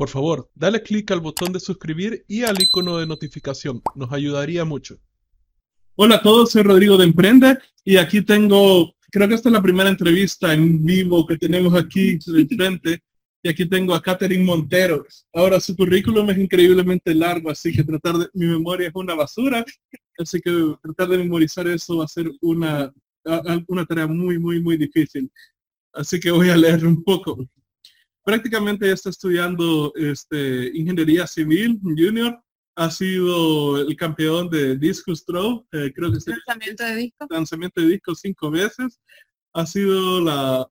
Por favor, dale clic al botón de suscribir y al icono de notificación. Nos ayudaría mucho. Hola a todos, soy Rodrigo de Emprende y aquí tengo, creo que esta es la primera entrevista en vivo que tenemos aquí de frente y aquí tengo a Catherine Montero. Ahora su currículum es increíblemente largo, así que tratar de, mi memoria es una basura, así que tratar de memorizar eso va a ser una, una tarea muy, muy, muy difícil. Así que voy a leer un poco prácticamente ya está estudiando este, ingeniería civil junior. Ha sido el campeón de Discus Throw, eh, creo que lanzamiento de disco. Lanzamiento de disco cinco veces. Ha sido la,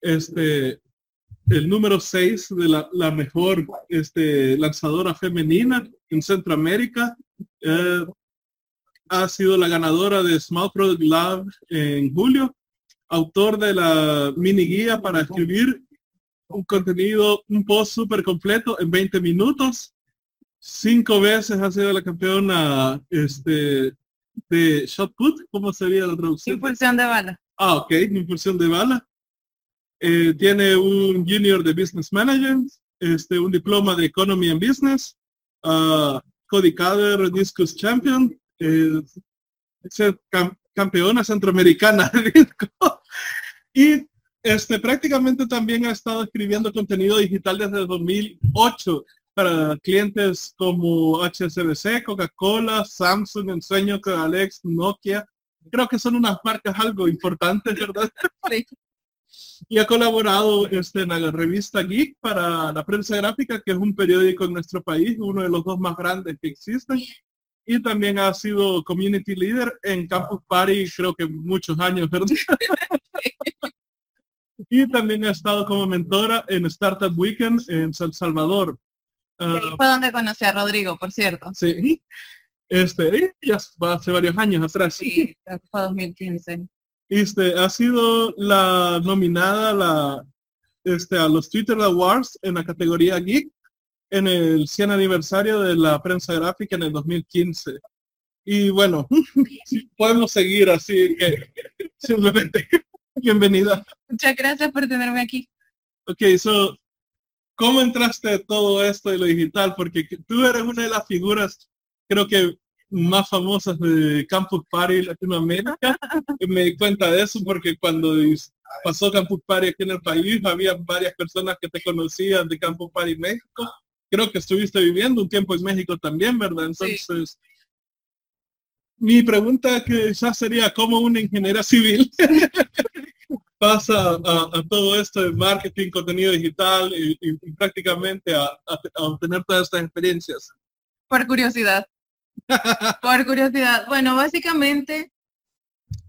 este, el número 6 de la, la, mejor este, lanzadora femenina en Centroamérica. Eh, ha sido la ganadora de Small Product Lab en julio, autor de la mini guía para escribir un contenido, un post súper completo en 20 minutos. Cinco veces ha sido la campeona este, de shot put. ¿Cómo sería la traducción? Impulsión de bala. Ah, ok, impulsión de bala. Eh, tiene un junior de business management, este, un diploma de economy and business, uh, Cody Cader, Discus Champion, eh, campeona centroamericana de disco. y este, prácticamente también ha estado escribiendo contenido digital desde 2008 para clientes como HSBC, Coca-Cola, Samsung, Ensueño, Alex, Nokia. Creo que son unas marcas algo importantes, ¿verdad? Y ha colaborado este, en la revista Geek para la prensa gráfica, que es un periódico en nuestro país, uno de los dos más grandes que existen. Y también ha sido community leader en Campus Party, creo que muchos años, ¿verdad? y también ha estado como mentora en Startup Weekend en San Salvador. Uh, fue donde conocí a Rodrigo, por cierto. Sí. Este, ya hace varios años atrás. Sí, fue 2015. Este, ha sido la nominada la, este, a los Twitter Awards en la categoría Geek en el 100 aniversario de la prensa gráfica en el 2015. Y bueno, podemos seguir así que simplemente bienvenida. Muchas gracias por tenerme aquí. Ok, so, ¿cómo entraste a todo esto de lo digital? Porque tú eres una de las figuras, creo que más famosas de Campus Party Latinoamérica. me di cuenta de eso porque cuando pasó Campus Party aquí en el país, había varias personas que te conocían de Campus Party México. Creo que estuviste viviendo un tiempo en México también, ¿verdad? Entonces, mi pregunta que ya sería, ¿cómo una ingeniera civil pasa a, todo esto de marketing, contenido digital y, prácticamente a, obtener todas estas experiencias? Por curiosidad. Por curiosidad. Bueno, básicamente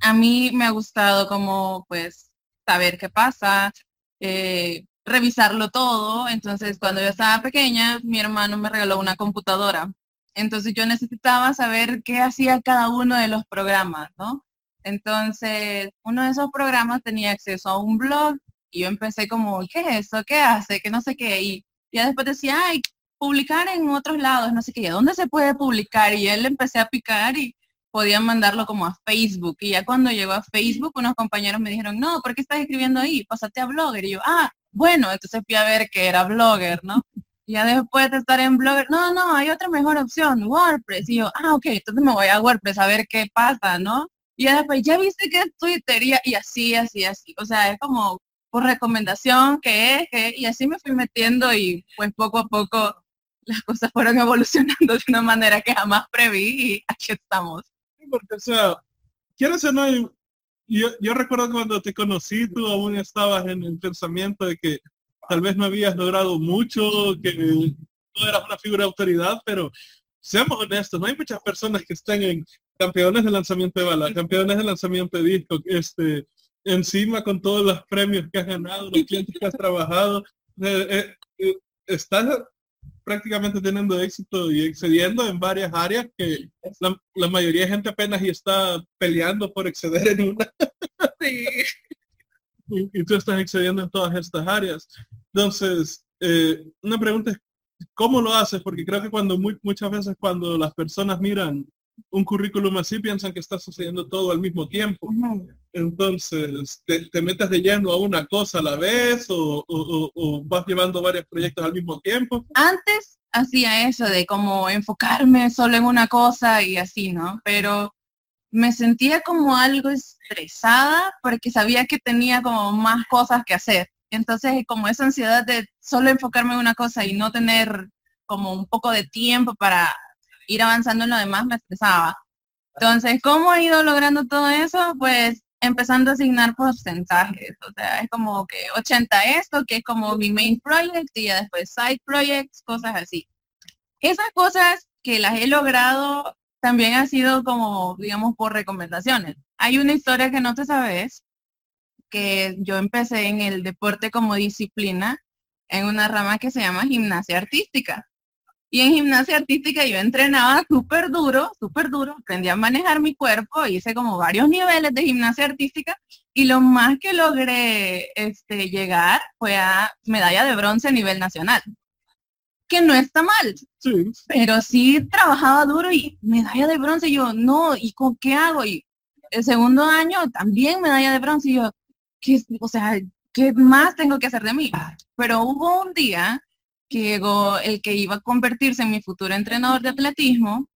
a mí me ha gustado como pues saber qué pasa, eh, revisarlo todo. Entonces, cuando yo estaba pequeña, mi hermano me regaló una computadora. Entonces yo necesitaba saber qué hacía cada uno de los programas, ¿no? Entonces, uno de esos programas tenía acceso a un blog y yo empecé como, ¿qué es eso? ¿Qué hace? Que no sé qué. Y ya después decía, ay, publicar en otros lados, no sé qué. ¿Dónde se puede publicar? Y él empecé a picar y podía mandarlo como a Facebook. Y ya cuando llegó a Facebook, unos compañeros me dijeron, no, ¿por qué estás escribiendo ahí? Pásate a Blogger. Y yo, ah, bueno, entonces fui a ver que era Blogger, ¿no? Ya después de estar en Blogger, no, no, hay otra mejor opción, WordPress. Y yo, ah, ok, entonces me voy a WordPress a ver qué pasa, ¿no? Y después, ya viste que es Twitter y, así, así, así. O sea, es como por recomendación que es, que, y así me fui metiendo y pues poco a poco las cosas fueron evolucionando de una manera que jamás preví y aquí estamos. Porque, o sea, quieres o no, yo, yo recuerdo cuando te conocí, tú aún estabas en el pensamiento de que tal vez no habías logrado mucho, que no eras una figura de autoridad, pero seamos honestos, no hay muchas personas que estén en campeones de lanzamiento de bala, campeones de lanzamiento de disco, este, encima con todos los premios que has ganado, los clientes que has trabajado, eh, eh, eh, estás prácticamente teniendo éxito y excediendo en varias áreas que la, mayoría de gente apenas y está peleando por exceder en una. y, tú estás excediendo en todas estas áreas. Entonces, una pregunta es, ¿cómo lo haces? Porque creo que cuando muchas veces cuando las personas miran un currículum así piensan que está sucediendo todo al mismo tiempo. Entonces, te, metes de lleno a una cosa a la vez o, vas llevando varios proyectos al mismo tiempo. Antes hacía eso de como enfocarme solo en una cosa y así, ¿no? Pero me sentía como algo estresada porque sabía que tenía como más cosas que hacer. Entonces, como esa ansiedad de solo enfocarme en una cosa y no tener como un poco de tiempo para ir avanzando en lo demás me estresaba. Entonces, ¿cómo he ido logrando todo eso? Pues empezando a asignar porcentajes. O sea, es como que 80 esto, que es como mi main project, y ya después side projects, cosas así. Esas cosas que las he logrado también ha sido como, digamos, por recomendaciones. Hay una historia que no te sabes, que yo empecé en el deporte como disciplina en una rama que se llama gimnasia artística. Y en gimnasia artística yo entrenaba súper duro, súper duro, aprendí a manejar mi cuerpo, hice como varios niveles de gimnasia artística y lo más que logré este, llegar fue a medalla de bronce a nivel nacional. Que no está mal, sí. pero sí trabajaba duro y medalla de bronce, yo no, ¿y con qué hago? Y el segundo año también medalla de bronce, y yo, ¿qué, o sea, ¿qué más tengo que hacer de mí? Pero hubo un día que llegó el que iba a convertirse en mi futuro entrenador de atletismo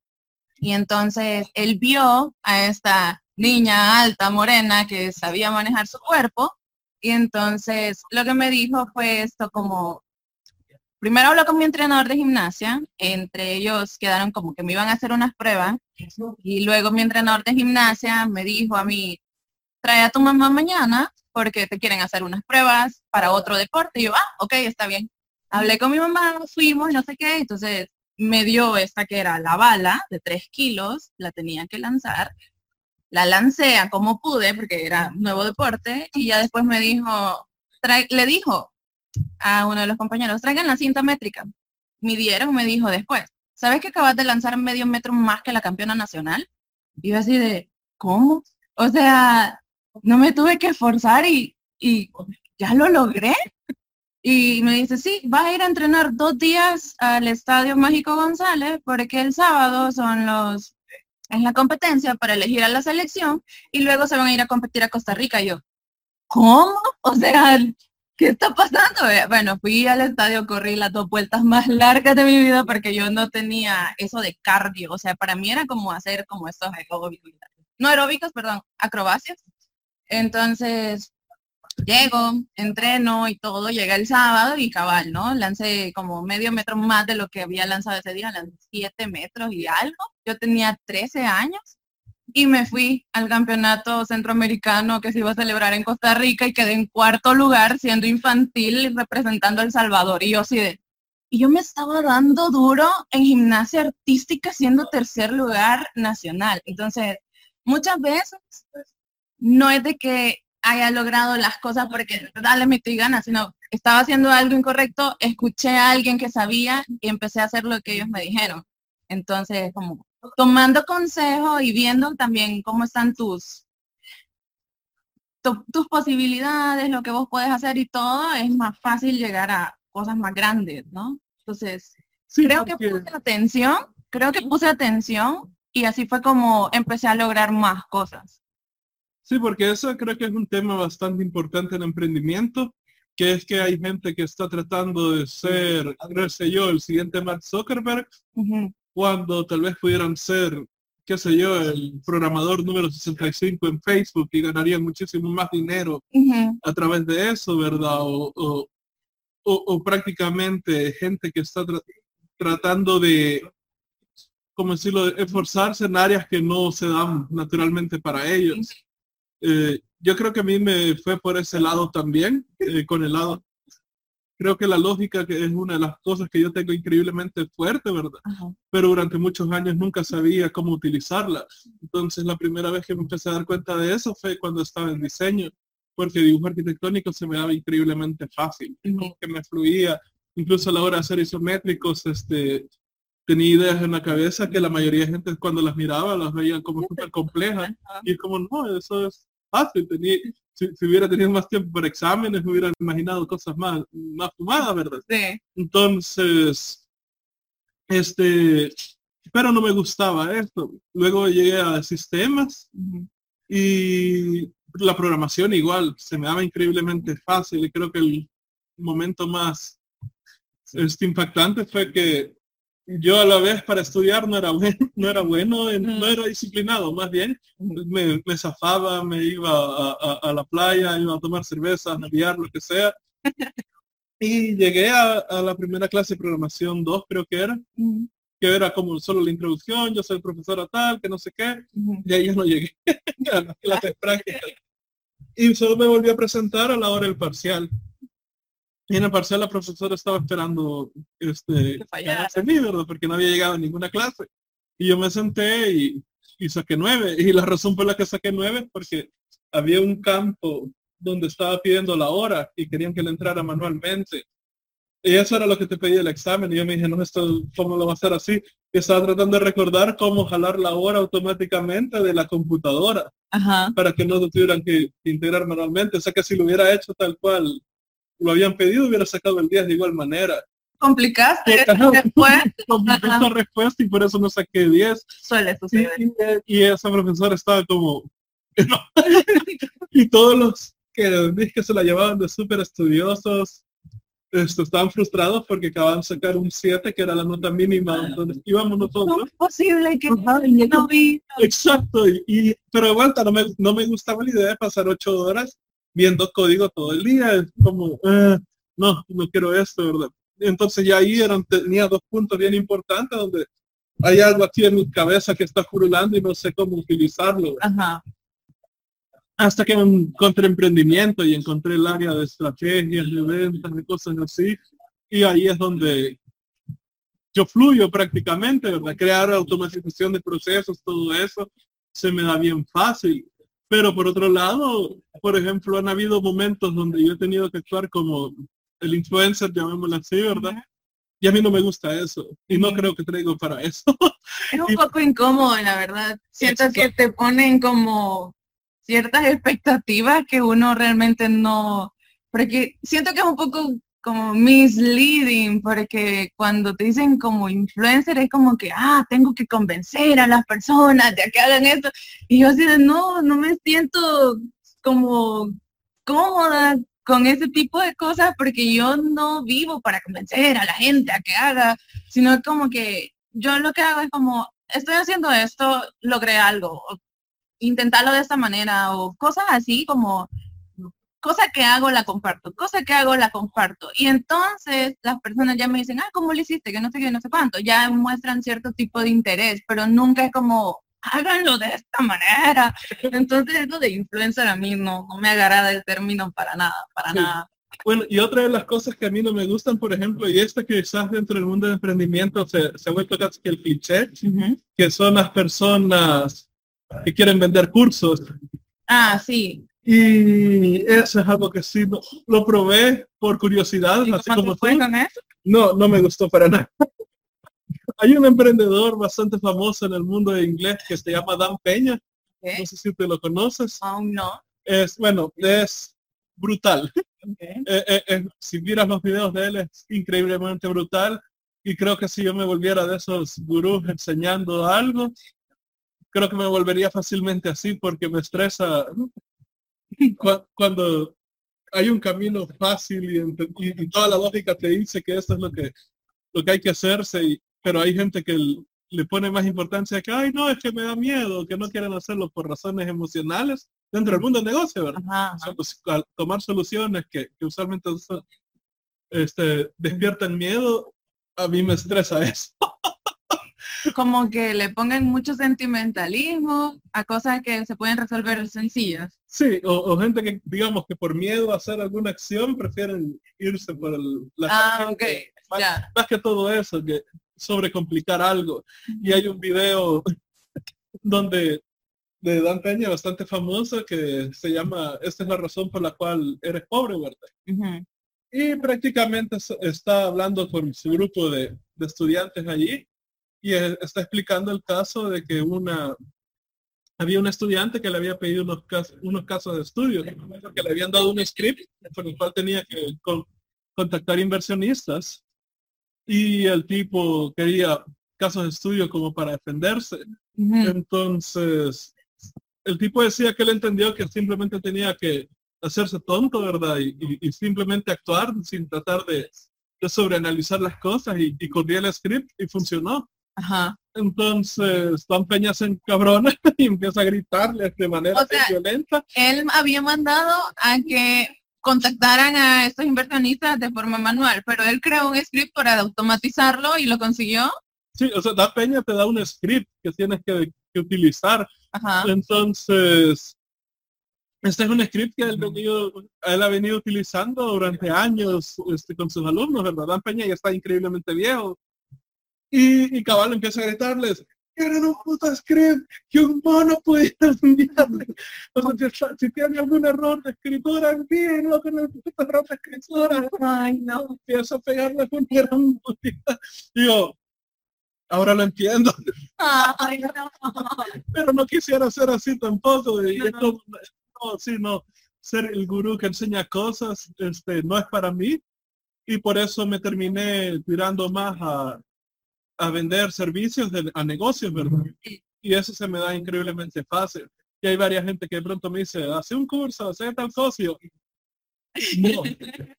y entonces él vio a esta niña alta, morena, que sabía manejar su cuerpo y entonces lo que me dijo fue esto como, primero habló con mi entrenador de gimnasia, entre ellos quedaron como que me iban a hacer unas pruebas y luego mi entrenador de gimnasia me dijo a mí, trae a tu mamá mañana porque te quieren hacer unas pruebas para otro deporte. Y yo, ah, ok, está bien hablé con mi mamá, fuimos, no sé qué, entonces me dio esta que era la bala de tres kilos, la tenía que lanzar, la lancé a como pude porque era nuevo deporte y ya después me dijo, le dijo a uno de los compañeros, traigan la cinta métrica. Midieron, me dijo después, ¿sabes que acabas de lanzar medio metro más que la campeona nacional? Y yo así de, ¿cómo? O sea, no me tuve que esforzar y ya lo logré. Y me dice, sí, vas a ir a entrenar dos días al Estadio Mágico González porque el sábado son los, es la competencia para elegir a la selección y luego se van a ir a competir a Costa Rica. Y yo, ¿cómo? O sea, ¿qué está pasando? Eh, bueno, fui al estadio, corrí las dos vueltas más largas de mi vida porque yo no tenía eso de cardio. O sea, para mí era como hacer como estos aeróbicos, no aeróbicos, perdón, acrobacias. Entonces, llego, entreno y todo, llega el sábado y cabal, ¿no? Lancé como medio metro más de lo que había lanzado ese día, lancé siete metros y algo. Yo tenía 13 años y me fui al campeonato centroamericano que se iba a celebrar en Costa Rica y quedé en cuarto lugar siendo infantil representando a El Salvador. Y yo así de, y yo me estaba dando duro en gimnasia artística siendo tercer lugar nacional. Entonces, muchas veces no es de que haya logrado las cosas porque dale mi y gana, sino estaba haciendo algo incorrecto, escuché a alguien que sabía y empecé a hacer lo que ellos me dijeron. Entonces, como tomando consejo y viendo también cómo están tus tus posibilidades, lo que vos puedes hacer y todo, es más fácil llegar a cosas más grandes, ¿no? Entonces, creo que puse atención, creo que puse atención y así fue como empecé a lograr más cosas. Sí, porque eso creo que es un tema bastante importante en emprendimiento, que es que hay gente que está tratando de ser, no sé yo, el siguiente Mark Zuckerberg, cuando tal vez pudieran ser, qué sé yo, el programador número 65 en Facebook y ganarían muchísimo más dinero a través de eso, ¿verdad? O, o, prácticamente gente que está tratando de, como decirlo, de esforzarse en áreas que no se dan naturalmente para ellos. Eh, yo creo que a mí me fue por ese lado también, eh, con el lado. Creo que la lógica que es una de las cosas que yo tengo increíblemente fuerte, ¿verdad? Pero durante muchos años nunca sabía cómo utilizarla. Entonces la primera vez que me empecé a dar cuenta de eso fue cuando estaba en diseño, porque dibujo arquitectónico se me daba increíblemente fácil, que me fluía. Incluso a la hora de hacer isométricos, este, tenía ideas en la cabeza que la mayoría de gente cuando las miraba las veían como súper complejas. Y es como, no, eso es fácil. Tenía, si, hubiera tenido más tiempo para exámenes, me hubiera imaginado cosas más, más fumadas, ¿verdad? Sí. Entonces, este, pero no me gustaba esto. Luego llegué a sistemas y la programación igual, se me daba increíblemente fácil y creo que el momento más este, impactante fue que yo a la vez para estudiar no era bueno, no era bueno, no era disciplinado, más bien me, me zafaba, me iba a, la playa, iba a tomar cerveza, a navegar, lo que sea. Y llegué a, la primera clase de programación 2, creo que era, que era como solo la introducción, yo soy profesora tal, que no sé qué, y ahí ya no llegué a las clases prácticas. Y solo me volví a presentar a la hora del parcial. Y en el parcial la profesora estaba esperando este mí, ¿verdad? Porque no había llegado a ninguna clase. Y yo me senté y, y saqué nueve. Y la razón por la que saqué nueve es porque había un campo donde estaba pidiendo la hora y querían que le entrara manualmente. Y eso era lo que te pedía el examen. Y yo me dije, no, esto, ¿cómo lo va a hacer así? Y estaba tratando de recordar cómo jalar la hora automáticamente de la computadora. Para que no tuvieran que integrar manualmente. O sea que si lo hubiera hecho tal cual lo habían pedido, hubiera sacado el 10 de igual manera. Complicaste después. la respuesta y por eso no saqué 10. Suele suceder. Y, esa profesora estaba como... y todos los que, que se la llevaban de súper estudiosos, esto, estaban frustrados porque acababan de sacar un 7 que era la nota mínima donde íbamos nosotros. No es posible que no vi. Exacto, y, pero de vuelta no me, no me gustaba la idea de pasar 8 horas viendo código todo el día, es como, eh, no, no quiero esto, ¿verdad? Entonces ya ahí eran, tenía dos puntos bien importantes donde hay algo aquí en mi cabeza que está furulando y no sé cómo utilizarlo. Hasta que encontré emprendimiento y encontré el área de estrategias, de ventas, de cosas así. Y ahí es donde yo fluyo prácticamente, ¿verdad? Crear automatización de procesos, todo eso, se me da bien fácil. Pero por otro lado, por ejemplo, han habido momentos donde yo he tenido que actuar como el influencer, llamémoslo así, ¿verdad? Y a mí no me gusta eso. Y no creo que traigo para eso. Es un poco incómodo, la verdad. Siento que te ponen como ciertas expectativas que uno realmente no... Porque siento que es un poco como misleading, porque cuando te dicen como influencer es como que, ah, tengo que convencer a las personas de que hagan esto. Y yo así de, no, no me siento como cómoda con ese tipo de cosas porque yo no vivo para convencer a la gente a que haga, sino como que yo lo que hago es como, estoy haciendo esto, logré algo, intentarlo de esta manera o cosas así como cosa que hago la comparto, cosa que hago la comparto. Y entonces las personas ya me dicen, ah, ¿cómo lo hiciste? Que no sé qué, no sé cuánto. Ya muestran cierto tipo de interés, pero nunca es como, háganlo de esta manera. Entonces eso de influencer a mí no, no me agrada el término para nada, para nada. Bueno, y otra de las cosas que a mí no me gustan, por ejemplo, y esta que quizás dentro del mundo del emprendimiento se, se ha vuelto casi que el cliché, que son las personas que quieren vender cursos. Ah, sí. Y eso es algo que sí lo, probé por curiosidad, así como tú. No, no me gustó para nada. Hay un emprendedor bastante famoso en el mundo de inglés que se llama Dan Peña. No sé si te lo conoces. Aún no. Es, bueno, es brutal. Eh, eh, eh, si miras los videos de él es increíblemente brutal. Y creo que si yo me volviera de esos gurús enseñando algo, creo que me volvería fácilmente así porque me estresa cuando hay un camino fácil y, toda la lógica te dice que esto es lo que, lo que hay que hacerse, pero hay gente que le pone más importancia que, ay, no, es que me da miedo, que no quieren hacerlo por razones emocionales dentro del mundo del negocio, ¿verdad? Pues, tomar soluciones que, que usualmente este, despiertan miedo, a mí me estresa eso como que le pongan mucho sentimentalismo a cosas que se pueden resolver sencillas. Sí, o, gente que digamos que por miedo a hacer alguna acción prefieren irse por el, la ah, más, que todo eso, que sobrecomplicar algo. Y hay un video donde de Dan Peña bastante famoso que se llama Esta es la razón por la cual eres pobre, ¿verdad? Y prácticamente está hablando con su grupo de, de estudiantes allí y está explicando el caso de que una había un estudiante que le había pedido unos casos, unos casos de estudio, que le habían dado un script por el cual tenía que contactar inversionistas y el tipo quería casos de estudio como para defenderse. Entonces, el tipo decía que él entendió que simplemente tenía que hacerse tonto, ¿verdad? Y, y- y simplemente actuar sin tratar de, de sobreanalizar las cosas y, y corría el script y funcionó. Ajá. Entonces, Don Peña se encabrona y empieza a gritarle de manera O sea, violenta. Él había mandado a que contactaran a estos inversionistas de forma manual, pero él creó un script para automatizarlo y lo consiguió. Sí, o sea, Da Peña te da un script que tienes que, que utilizar. Ajá. Entonces, este es un script que él, venido, él ha venido utilizando durante años este, con sus alumnos, ¿verdad? Dan Peña ya está increíblemente viejo. Y, y Cabal empieza a gritarles, eran un puto script que un mono pudiera enviarle. O sea, si, si tiene algún error de escritura, envíenlo con el puto error de escritura. Ay, no. Empieza a pegarle un gran puta. Digo, ahora lo entiendo Ay, no. pero no quisiera ser así tampoco. y No, es no. como- no, sí, no. Ser el gurú que enseña cosas, este, no es para mí. Y por eso me terminé tirando más a, a vender servicios de- a negocios, ¿verdad? Y eso se me da increíblemente fácil. Y hay varias gente que de pronto me dice, hace un curso, hace tal socio. No.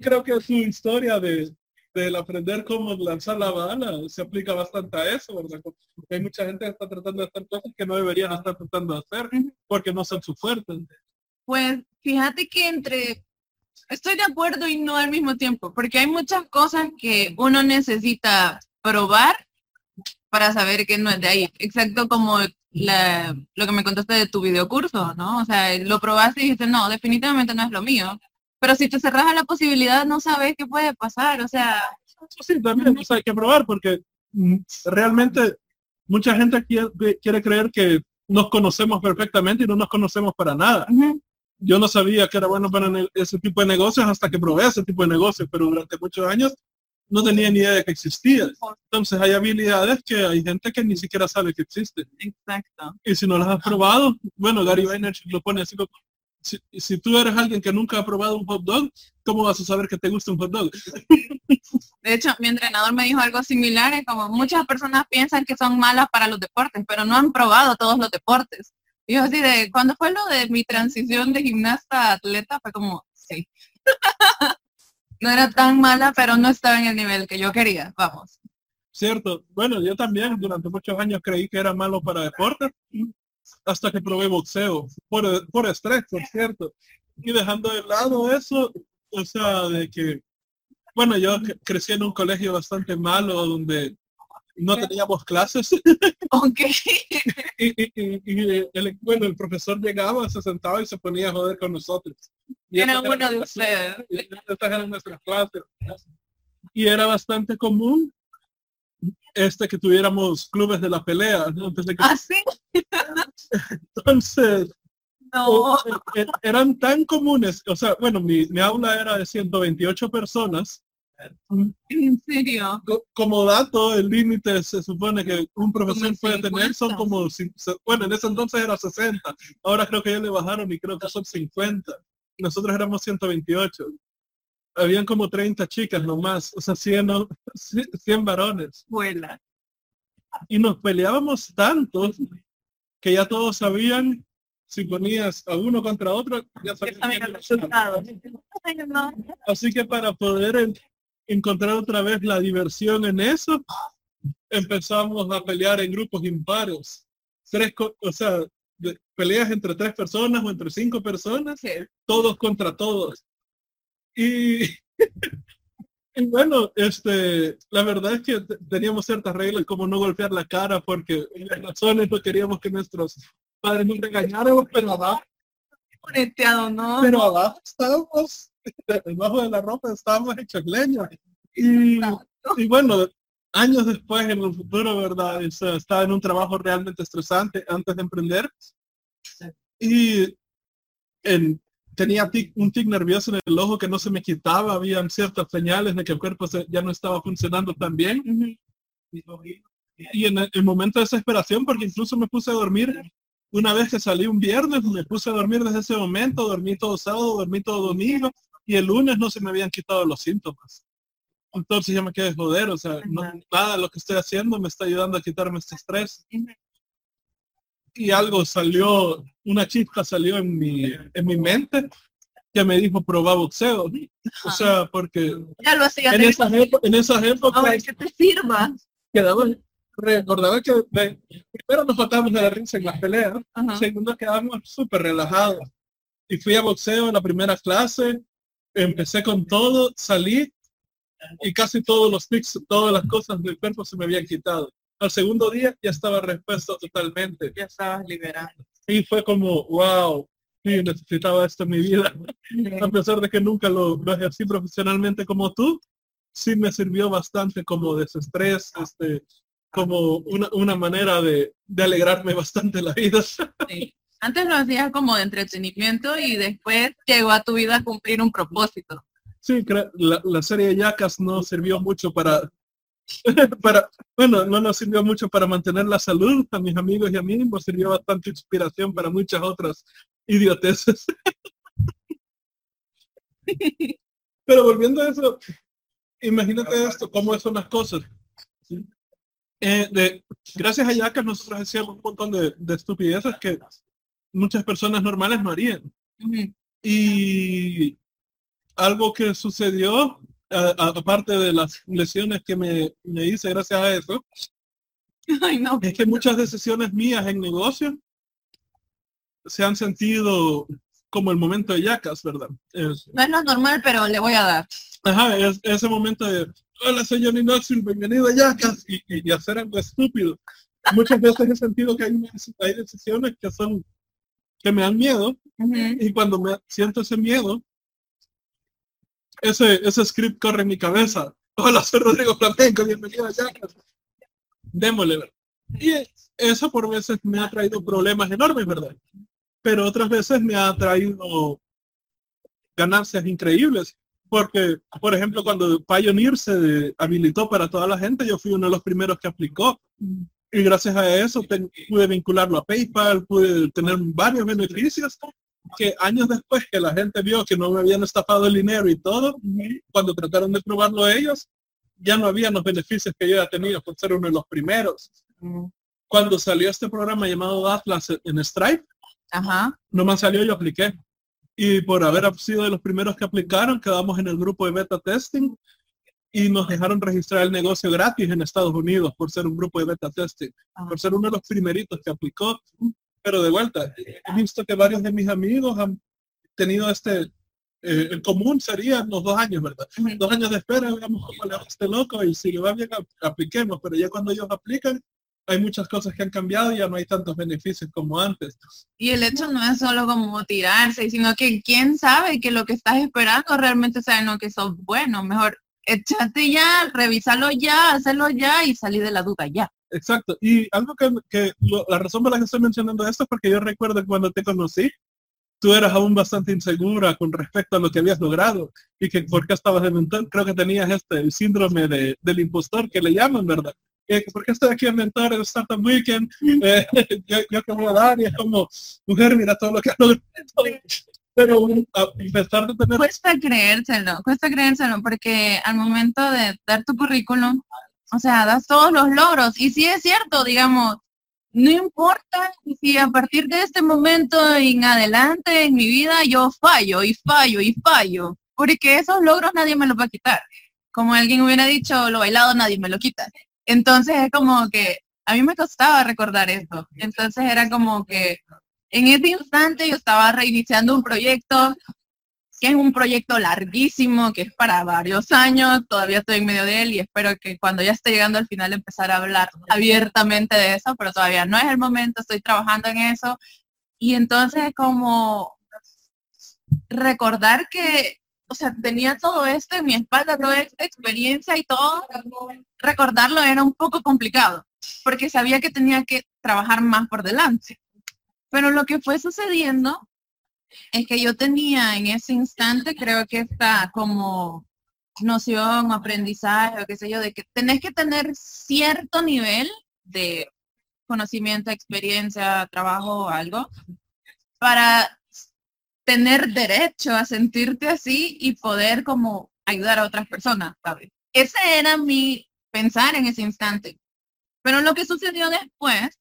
Creo que su historia de del aprender cómo lanzar la bala se aplica bastante a eso, ¿verdad? Porque hay mucha gente que está tratando de hacer cosas que no deberían estar tratando de hacer porque no son su fuerte. Pues fíjate que entre, estoy de acuerdo y no al mismo tiempo, porque hay muchas cosas que uno necesita probar para saber que no es de ahí. Exacto como la, lo que me contaste de tu videocurso, ¿no? O sea, lo probaste y dijiste, no, definitivamente no es lo mío. Pero si te cerras a la posibilidad, no sabes qué puede pasar. O sea, sí, también sea, hay que probar porque mm, realmente mucha gente quiere, quiere creer que nos conocemos perfectamente y no nos conocemos para nada. Yo no sabía que era bueno para ese tipo de negocios hasta que probé ese tipo de negocios, pero durante muchos años no tenía ni idea de que existía. Entonces hay habilidades que hay gente que ni siquiera sabe que existen. exacto. Y si no las has probado, bueno, Gary Vaynerchuk lo pone así como, si, si tú eres alguien que nunca ha probado un hot dog, ¿cómo vas a saber que te gusta un hot dog? De hecho, mi entrenador me dijo algo similar, es como muchas personas piensan que son malas para los deportes, pero no han probado todos los deportes. Y yo así de, cuando fue lo de mi transición de gimnasta a atleta, fue como, sí. no era tan mala, pero no estaba en el nivel que yo quería, vamos. Cierto. Bueno, yo también durante muchos años creí que era malo para deportes hasta que probé boxeo, por, por estrés, por cierto. Y dejando de lado eso, o sea, de que, bueno, yo cre- crecí en un colegio bastante malo donde no teníamos clases Ok. y, y- y- y el, bueno, el profesor llegaba, se sentaba y se ponía a joder con nosotros. Y Era eran uno de ustedes. estas eran nuestras clases. Y era bastante común este que tuviéramos clubes de la pelea, ¿no? Entonces, que- ¿Ah, sí? entonces, No. o- e- eran tan comunes, o sea, bueno, mi, mi aula era de 128 personas. ¿En serio? Co- Como dato, el límite se supone que un profesor puede tener son 50. como, bueno, en ese entonces era 60, ahora creo que ya le bajaron y creo que son 50. Nosotros éramos 128. Habían como 30 chicas nomás, o sea, 100, o- 100 varones. Vuela. Y nos peleábamos tanto que ya todos sabían si ponías a uno contra otro, ya sabían era. resultado. Así que para poder encontrar otra vez la diversión en eso, empezamos a pelear en grupos impares. Tres, o sea, de- peleas entre tres personas o entre cinco personas, todos contra todos. Y, y bueno, este, la verdad es que te- teníamos ciertas reglas como no golpear la cara porque en las razones no queríamos que nuestros padres nos regañáramos, pero abajo, ¿no? pero abajo estábamos, debajo de la ropa estábamos hechos leña. Y, y bueno, años después en el futuro, ¿verdad? Es, estaba en un trabajo realmente estresante antes de emprender. Y en- tenía tic- un tic nervioso en el ojo que no se me quitaba, habían ciertas señales de que el cuerpo se- ya no estaba funcionando tan bien. Y en el, el momento de desesperación, porque incluso me puse a dormir, una vez que salí un viernes, me puse a dormir desde ese momento, dormí todo sábado, dormí todo domingo, y el lunes no se me habían quitado los síntomas. entonces ya me quedé joder, o sea, no- nada de lo que estoy haciendo me está ayudando a quitarme este estrés. Y algo salió, una chispa salió en mi, en mi mente que me dijo probar boxeo. O sea, porque Ya lo hacía. en esas, en esas épocas Ahora que te sirva. quedaba, recordaba que de- primero nos matamos de la risa en las peleas, Ajá. segundo quedamos súper relajados. Y fui a boxeo en la primera clase, empecé con todo, salí y casi todos los tics, todas las cosas del cuerpo se me habían quitado. Al segundo día ya estaba repuesto totalmente. Ya estabas liberando. Y fue como, wow, sí, necesitaba esto en mi vida. A pesar de que nunca lo, lo ejercí profesionalmente como tú, sí me sirvió bastante como desestrés, este, como una, una manera de, de alegrarme bastante la vida. Sí. Antes lo hacías como de entretenimiento y después llegó a tu vida a cumplir un propósito. Sí, la, la serie Yacas no sirvió mucho para, para, bueno, no nos sirvió mucho para mantener la salud a mis amigos y a mí, nos sirvió bastante inspiración para muchas otras idioteces. Pero volviendo a eso, imagínate esto, cómo son las cosas. ¿sí? Eh, de, gracias a Yacas nosotros hacíamos un montón de, de estupideces que muchas personas normales no harían. Y algo que sucedió, aparte de las lesiones que me, me hice gracias a eso, Ay, no. es que muchas decisiones mías en negocio se han sentido como el momento de yacas, ¿verdad? Es- No es lo normal, pero le voy a dar. ajá, es ese momento de, hola, soy Johnny Knoxville, bienvenido a yacas, y, y- hacer algo estúpido. Muchas veces he sentido que hay, hay decisiones que son, que me dan miedo, y cuando me siento ese miedo, ese, ese script corre en mi cabeza. Hola, soy Rodrigo Flamenco, bienvenido a Yacas. Démosle. Y eso por veces me ha traído problemas enormes, ¿verdad? Pero otras veces me ha traído ganancias increíbles. Porque, por ejemplo, cuando Pioneer se habilitó para toda la gente, yo fui uno de los primeros que aplicó. Y gracias a eso pude vincularlo a PayPal, pude tener varios beneficios que años después que la gente vio que no me habían estafado el dinero y todo, cuando trataron de probarlo ellos, ya no habían los beneficios que yo había tenido por ser uno de los primeros. Cuando salió este programa llamado Atlas en Stripe, Ajá. nomás salió yo apliqué. Y por haber sido de los primeros que aplicaron, quedamos en el grupo de beta testing y nos dejaron registrar el negocio gratis en Estados Unidos por ser un grupo de beta testing, Ajá. por ser uno de los primeritos que aplicó. Pero de vuelta, he visto que varios de mis amigos han tenido este, eh, en común serían los dos años, ¿verdad? Dos años de espera, veamos cómo le va a este loco y si le va bien, ap- apliquemos. Pero ya cuando ellos aplican, hay muchas cosas que han cambiado y ya no hay tantos beneficios como antes. Y el hecho no es solo como tirarse, sino que quién sabe que lo que estás esperando realmente sabe lo que sos bueno. Mejor échate ya, revísalo ya, hacerlo ya y salir de la duda ya. Exacto. Y algo que, que lo- la razón por la que estoy mencionando esto es porque yo recuerdo que cuando te conocí, tú eras aún bastante insegura con respecto a lo que habías logrado y que por qué estabas en mentor, creo que tenías este el síndrome de, del impostor que le llaman, ¿verdad? ¿Por qué estoy aquí en mentor en Startup Weekend? Eh, yo, yo que voy a dar y es como, mujer, mira todo lo que logrado. Pero a pesar de tener Cuesta creérselo, cuesta creérselo porque al momento de dar tu currículum, o sea, das todos los logros. Y sí es cierto, digamos, no importa si a partir de este momento en adelante en mi vida yo fallo y fallo y fallo, porque esos logros nadie me los va a quitar. Como alguien hubiera dicho, lo bailado nadie me lo quita. Entonces es como que a mí me costaba recordar eso. Entonces era como que en ese instante yo estaba reiniciando un proyecto que es un proyecto larguísimo, que es para varios años, todavía estoy en medio de él y espero que cuando ya esté llegando al final empezar a hablar abiertamente de eso, pero todavía no es el momento, estoy trabajando en eso. Y entonces como recordar que, o sea, tenía todo esto en mi espalda, toda esta experiencia y todo, recordarlo era un poco complicado, porque sabía que tenía que trabajar más por delante. Pero lo que fue sucediendo es que yo tenía en ese instante, creo que esta como noción, aprendizaje o qué sé yo, de que tenés que tener cierto nivel de conocimiento, experiencia, trabajo o algo, para tener derecho a sentirte así y poder como ayudar a otras personas, ¿sabes? ese era mi pensar en ese instante. Pero lo que sucedió después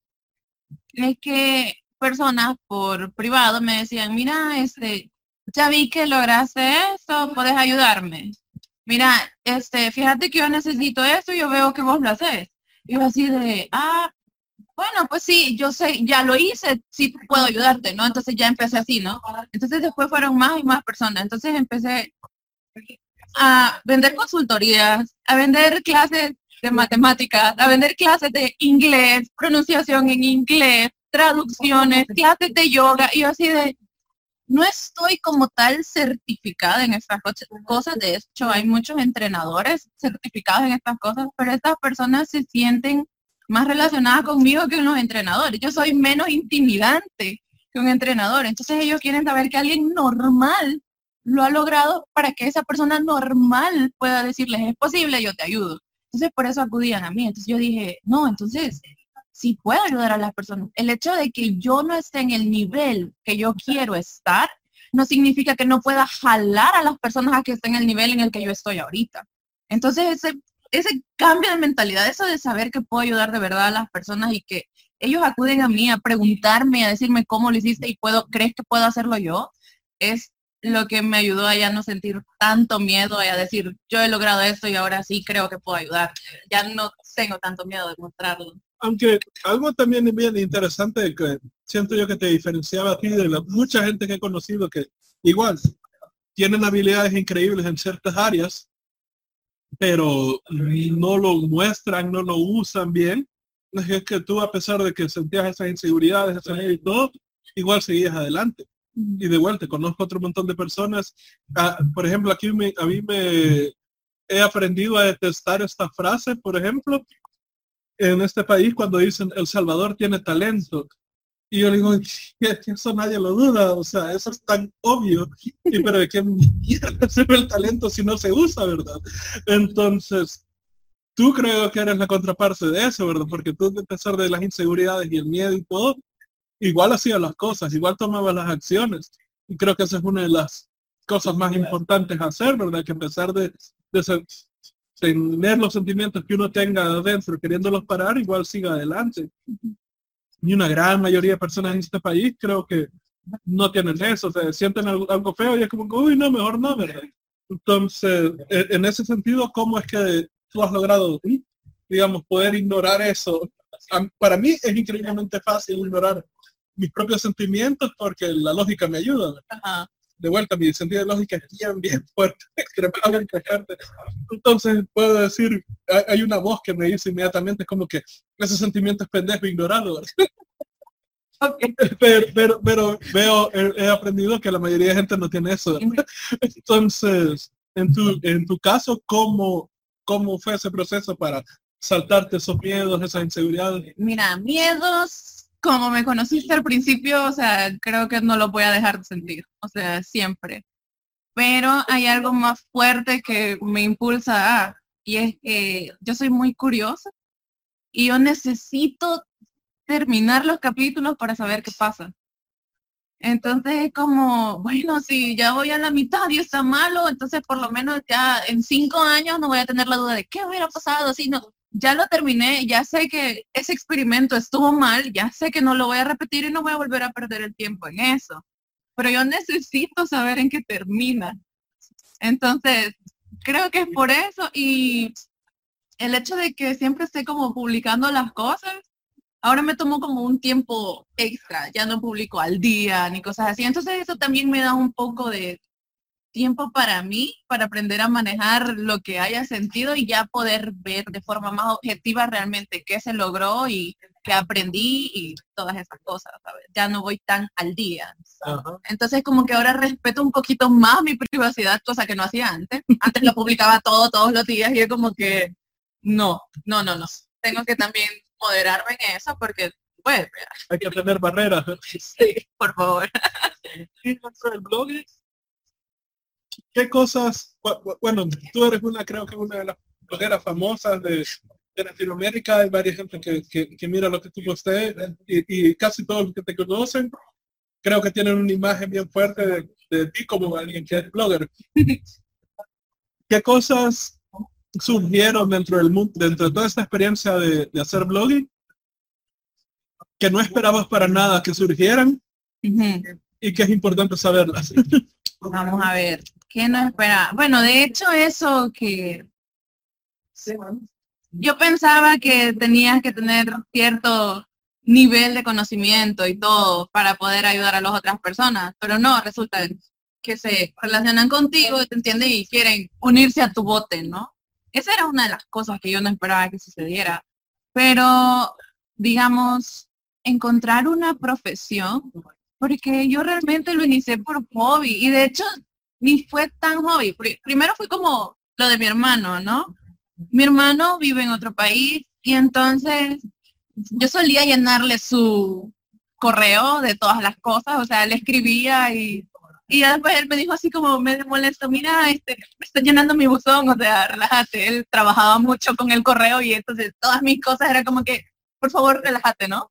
es que personas por privado me decían, mira, este, ya vi que lograste esto, puedes ayudarme. Mira, este, fíjate que yo necesito esto y yo veo que vos lo haces. Y yo así de, ah, bueno, pues sí, yo sé, ya lo hice, sí puedo ayudarte, ¿no? Entonces ya empecé así, ¿no? Entonces después fueron más y más personas. Entonces empecé a vender consultorías, a vender clases de matemáticas, a vender clases de inglés, pronunciación en inglés, traducciones, clases de yoga, y yo así de, no estoy como tal certificada en estas cosas, de hecho hay muchos entrenadores certificados en estas cosas, pero estas personas se sienten más relacionadas conmigo que unos entrenadores. Yo soy menos intimidante que un entrenador, entonces ellos quieren saber que alguien normal lo ha logrado para que esa persona normal pueda decirles, es posible, yo te ayudo. Entonces por eso acudían a mí. Entonces yo dije, no, entonces sí puedo ayudar a las personas. El hecho de que yo no esté en el nivel que yo quiero estar, no significa que no pueda jalar a las personas a que estén en el nivel en el que yo estoy ahorita. Entonces ese, ese cambio de mentalidad, eso de saber que puedo ayudar de verdad a las personas y que ellos acuden a mí a preguntarme, a decirme cómo lo hiciste y puedo, crees que puedo hacerlo yo, es lo que me ayudó a ya no sentir tanto miedo y a decir, yo he logrado esto y ahora sí creo que puedo ayudar. Ya no tengo tanto miedo de mostrarlo. Aunque algo también bien interesante que siento yo que te diferenciaba a ti de la mucha gente que he conocido que igual tienen habilidades increíbles en ciertas áreas, pero no lo muestran, no lo usan bien. Es que tú, a pesar de que sentías esas inseguridades, y todo, igual seguías adelante y de vuelta, conozco otro montón de personas. Ah, por ejemplo, aquí me, a mí me he aprendido a detestar esta frase, por ejemplo, en este país cuando dicen El Salvador tiene talento. Y yo digo, eso nadie lo duda, o sea, eso es tan obvio. Y pero de qué mierda sirve el talento si no se usa, ¿verdad? Entonces, tú creo que eres la contraparte de eso, ¿verdad? Porque tú, a pesar de las inseguridades y el miedo y todo, igual hacía las cosas, igual tomaba las acciones. Y creo que esa es una de las cosas más importantes a hacer, ¿verdad? Que a pesar de, tener los sentimientos que uno tenga adentro, queriéndolos parar, igual siga adelante. Y una gran mayoría de personas en este país creo que no tienen eso, se sienten algo, feo y es como, uy, no, mejor no, ¿verdad? Entonces, e, en ese sentido, ¿cómo es que tú has logrado, digamos, poder ignorar eso? Para mí es increíblemente fácil ignorar mis propios sentimientos porque la lógica me ayuda. De vuelta, mi sentido de lógica es bien, bien fuerte, extremadamente fuerte. Entonces puedo decir, hay una voz que me dice inmediatamente como que ese sentimiento es pendejo, ignorado. Pero, pero, veo, he, aprendido que la mayoría de gente no tiene eso. Entonces, en tu, en tu caso, ¿cómo, ¿cómo fue ese proceso para saltarte esos miedos, esas inseguridades? Mira, miedos como me conociste al principio, o sea, creo que no lo voy a dejar de sentir, o sea, siempre. Pero hay algo más fuerte que me impulsa a, y es que yo soy muy curiosa y yo necesito terminar los capítulos para saber qué pasa. Entonces es como, bueno, si ya voy a la mitad y está malo, entonces por lo menos ya en cinco años no voy a tener la duda de qué hubiera pasado, si no, ya lo terminé, ya sé que ese experimento estuvo mal, ya sé que no lo voy a repetir y no voy a volver a perder el tiempo en eso. Pero yo necesito saber en qué termina. Entonces, creo que es por eso y el hecho de que siempre esté como publicando las cosas, ahora me tomo como un tiempo extra, ya no publico al día ni cosas así. Entonces eso también me da un poco de tiempo para mí, para aprender a manejar lo que haya sentido y ya poder ver de forma más objetiva realmente qué se logró y qué aprendí y todas esas cosas, Ya no voy tan al día. Entonces como que ahora respeto un poquito más mi privacidad, cosa que no hacía antes. Antes lo publicaba todo, todos los días y es como que no, no, no, no. Tengo que también moderarme en eso porque pues, hay que tener barreras. Sí, por favor. blog ¿qué cosas, bueno, tú eres una, creo que una de las blogueras famosas de, Latinoamérica, hay varias gente que, mira lo que tú postees y, casi todos los que te conocen, creo que tienen una imagen bien fuerte de, ti como alguien que es blogger. ¿Qué cosas surgieron dentro del mundo, dentro de toda esta experiencia de, de hacer blogging, que no esperabas para nada que surgieran y que es importante saberlas. Vamos a ver, ¿qué no espera? Bueno, de hecho eso que yo pensaba que tenías que tener cierto nivel de conocimiento y todo para poder ayudar a las otras personas, pero no, resulta que se relacionan contigo, te entienden y quieren unirse a tu bote, ¿no? Esa era una de las cosas que yo no esperaba que sucediera. Pero, digamos, encontrar una profesión, porque yo realmente lo inicié por hobby y de hecho ni fue tan hobby. Pri- Primero fue como lo de mi hermano, ¿no? Mi hermano vive en otro país y entonces yo solía llenarle su correo de todas las cosas, o sea, le escribía y, y después él me dijo así como me molesto, mira, este, me está llenando mi buzón, o sea, relájate, él trabajaba mucho con el correo y entonces todas mis cosas era como que, por favor, relájate, ¿no?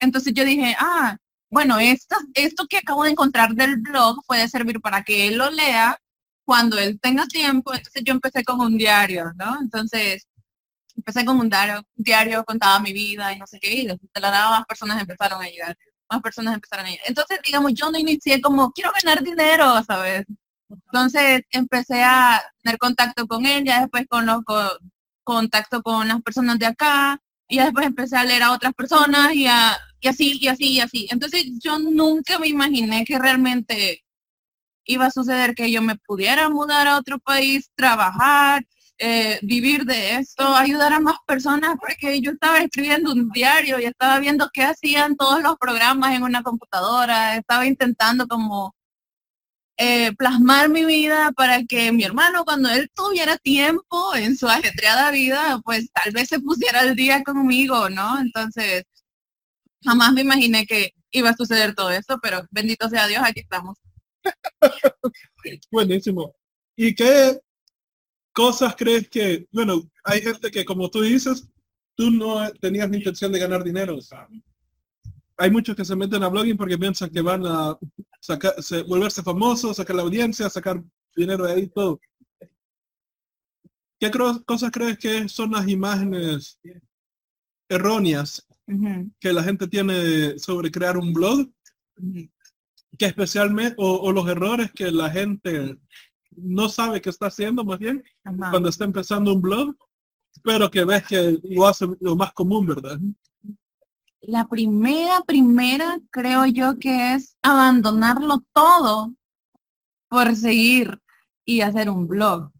Entonces yo dije, ah, bueno, esto, esto que acabo de encontrar del blog puede servir para que él lo lea cuando él tenga tiempo. Entonces yo empecé con un diario, ¿no? Entonces empecé con un diario, diario contaba mi vida y no sé qué, y la nada más personas empezaron a llegar, más personas empezaron a llegar. Entonces, digamos, yo no inicié como, quiero ganar dinero, ¿sabes? Entonces empecé a tener contacto con él, ya después con los co- contacto con las personas de acá, y ya después empecé a leer a otras personas y, a, y así, y así, y así. Entonces yo nunca me imaginé que realmente iba a suceder que yo me pudiera mudar a otro país, trabajar, eh, vivir de esto, ayudar a más personas, porque yo estaba escribiendo un diario y estaba viendo qué hacían todos los programas en una computadora, estaba intentando como eh, plasmar mi vida para que mi hermano cuando él tuviera tiempo en su ajetreada vida, pues tal vez se pusiera al día conmigo, ¿no? Entonces, jamás me imaginé que iba a suceder todo eso, pero bendito sea Dios, aquí estamos. Buenísimo. ¿Y qué cosas crees que, bueno, hay gente que como tú dices, tú no tenías la intención de ganar dinero. hay muchos que se meten a blogging porque piensan que van a sacar, se- volverse famosos, sacar la audiencia, sacar dinero de ahí todo. ¿Qué cosas crees que son las imágenes erróneas Que la gente tiene sobre crear un blog? que especialmente, o, o los errores que la gente no sabe que está haciendo más bien cuando está empezando un blog, pero que ves que lo hace lo más común, ¿verdad? La primera, primera, creo yo que es abandonarlo todo por seguir y hacer un blog.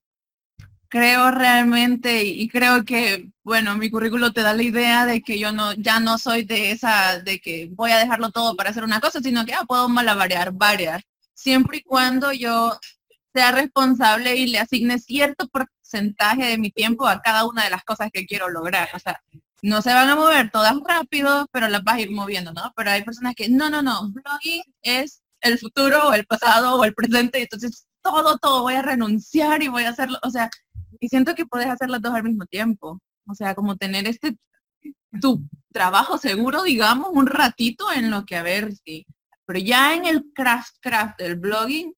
Creo realmente y creo que, bueno, mi currículo te da la idea de que yo no, ya no soy de esa, de que voy a dejarlo todo para hacer una cosa, sino que ah, puedo malabarear varias, siempre y cuando yo sea responsable y le asigne cierto porcentaje de mi tiempo a cada una de las cosas que quiero lograr. O sea, no se van a mover todas rápido, pero las vas a ir moviendo, ¿no? Pero hay personas que, no, no, no, blogging es el futuro o el pasado o el presente, entonces todo, todo voy a renunciar y voy a hacerlo, o sea, y siento que puedes hacer las dos al mismo tiempo, o sea, como tener este, tu trabajo seguro, digamos, un ratito en lo que, a ver, sí, pero ya en el craft, craft del blogging,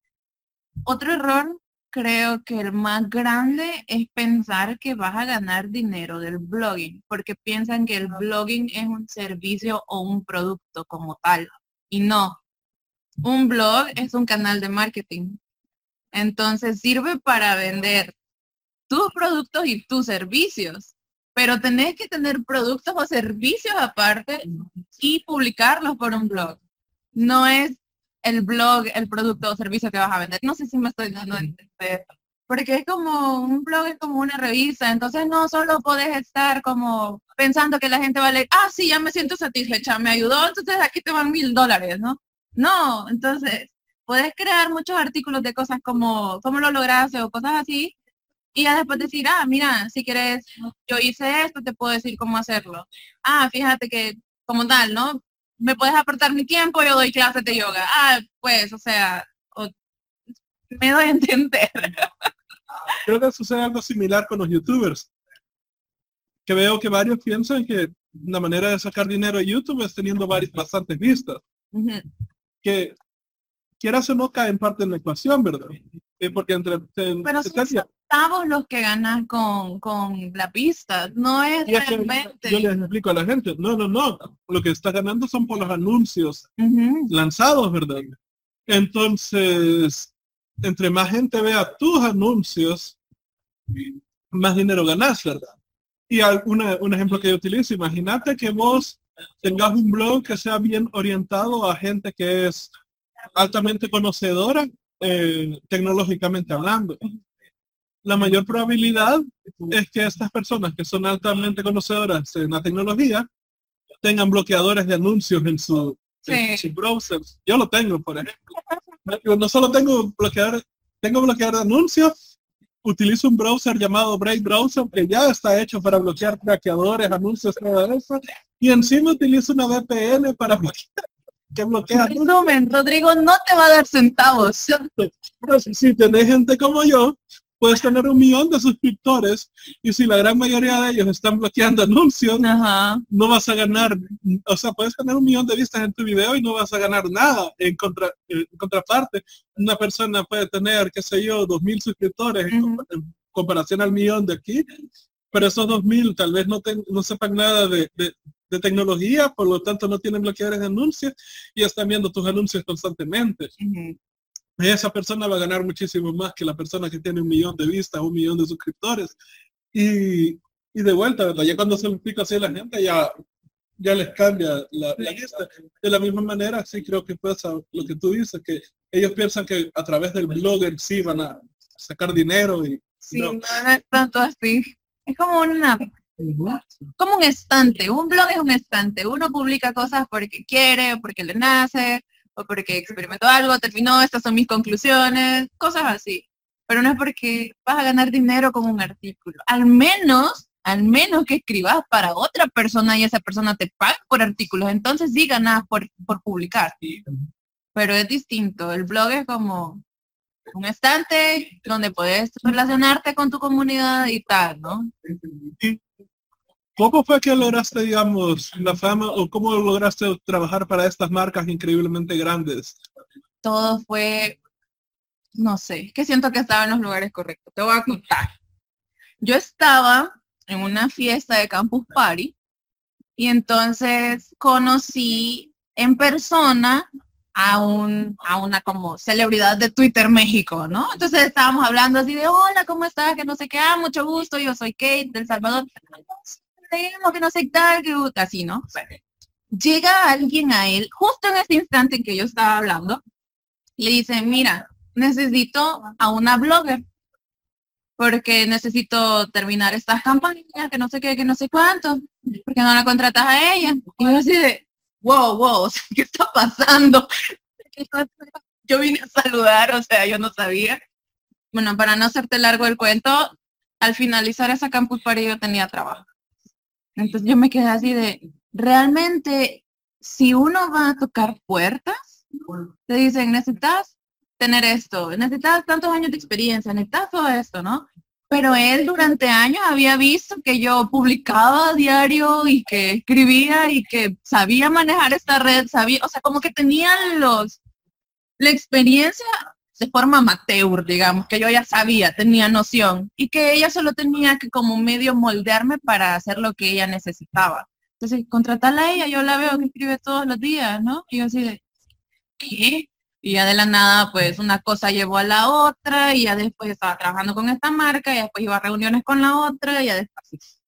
otro error creo que el más grande es pensar que vas a ganar dinero del blogging, porque piensan que el blogging es un servicio o un producto como tal. Y no, un blog es un canal de marketing. Entonces sirve para vender tus productos y tus servicios, pero tenés que tener productos o servicios aparte y publicarlos por un blog. No es el blog, el producto o servicio que vas a vender. No sé si me estoy dando a entender. Porque es como, un blog es como una revista, entonces no solo podés estar como pensando que la gente va a leer, ah, sí, ya me siento satisfecha, me ayudó, entonces aquí te van mil dólares, ¿no? No, entonces, puedes crear muchos artículos de cosas como, cómo lo lograste o cosas así, y ya después decir, ah, mira, si quieres, yo hice esto, te puedo decir cómo hacerlo. Ah, fíjate que, como tal, ¿no? me puedes aportar mi tiempo, yo doy clases de yoga. Ah, pues, o sea, o- me doy a entender. Creo que sucede algo similar con los youtubers. Que veo que varios piensan que la manera de sacar dinero de YouTube es teniendo varias, bastantes vistas. Que quieras o no cae en parte en la ecuación, ¿verdad? Eh, porque entre... Pero centavos los que ganas con, con la pista, no es realmente. yo les explico a la gente, no, no, no, lo que está ganando son por los anuncios lanzados, ¿verdad? Entonces, entre más gente vea tus anuncios, más dinero ganas, ¿verdad? Y al- una- un ejemplo que yo utilizo, imagínate que vos tengas un blog que sea bien orientado a gente que es altamente conocedora eh, tecnológicamente hablando. La mayor probabilidad es que estas personas que son altamente conocedoras en la tecnología tengan bloqueadores de anuncios en su, en Sí. su browser. Yo lo tengo, por ejemplo. No solo tengo bloqueador, tengo bloqueador de anuncios, utilizo un browser llamado Brave Browser que ya está hecho para bloquear bloqueadores, anuncios, todo eso. Y encima utilizo una VPN para bloquear, que bloquea. Resumen, Rodrigo no te va a dar centavos. Pero si, si tenés gente como yo, puedes tener un millón de suscriptores y si la gran mayoría de ellos están bloqueando anuncios, Ajá. no vas a ganar, o sea, puedes tener un millón de vistas en tu video y no vas a ganar nada. En, contra, en contraparte, una persona puede tener, qué sé yo, dos mil suscriptores en, comparación al millón de aquí, pero esos dos mil tal vez no, ten- no sepan nada de, de- de tecnología, por lo tanto no tienen bloqueadores de anuncios y están viendo tus anuncios constantemente. Esa persona va a ganar muchísimo más que la persona que tiene un millón de vistas, un millón de suscriptores. Y, y de vuelta, ¿verdad? Ya cuando se lo explico así a la gente, ya, ya les cambia la, la vista. De la misma manera, sí creo que pasa lo que tú dices, que ellos piensan que a través del blog en sí van a sacar dinero y Sí, No. no, es tanto así. Es como una, como un estante. Un blog es un estante. Uno publica cosas porque quiere, o porque le nace, o porque experimentó algo, terminó, estas son mis conclusiones, cosas así. Pero no es porque vas a ganar dinero con un artículo. Al menos, al menos que escribas para otra persona y esa persona te paga por artículos. Entonces sí ganas por, por publicar. Pero es distinto. El blog es como un estante donde puedes relacionarte con tu comunidad y tal, ¿no? ¿Cómo fue que lograste, digamos, la fama o cómo lograste trabajar para estas marcas increíblemente grandes? todo fue, no sé, que siento que estaba en los lugares correctos. Te voy a contar. Yo estaba en una fiesta de Campus Party y entonces conocí en persona a un a una como celebridad de Twitter México, ¿no? Entonces estábamos hablando así de hola, ¿cómo estás? Que no sé qué, ah, mucho gusto, yo soy Kate del Salvador. Que no sé tal, que así, ¿no? Llega alguien a él, justo en ese instante en que yo estaba hablando, le dice, mira, necesito a una blogger porque necesito terminar estas campañas, que no sé qué, que no sé cuánto, porque no la contratas a ella. Y yo así de, wow, wow, ¿qué está pasando? Yo vine a saludar, o sea, yo no sabía. Bueno, para no hacerte largo el cuento, al finalizar esa campus party yo tenía trabajo. Entonces yo me quedé así de, realmente, si uno va a tocar puertas, te dicen, necesitas tener esto, necesitas tantos años de experiencia, necesitas todo esto, ¿no? Pero él durante años había visto que yo publicaba diario y que escribía y que sabía manejar esta red, sabía, o sea, como que tenía los, la experiencia de forma amateur, digamos, que yo ya sabía, tenía noción y que ella solo tenía que como medio moldearme para hacer lo que ella necesitaba. Entonces, contratarla a ella, yo la veo que escribe todos los días, ¿no? Y yo así de, ¿qué? Y ya de la nada, pues una cosa llevó a la otra, y ya después estaba trabajando con esta marca, y después iba a reuniones con la otra, y ya después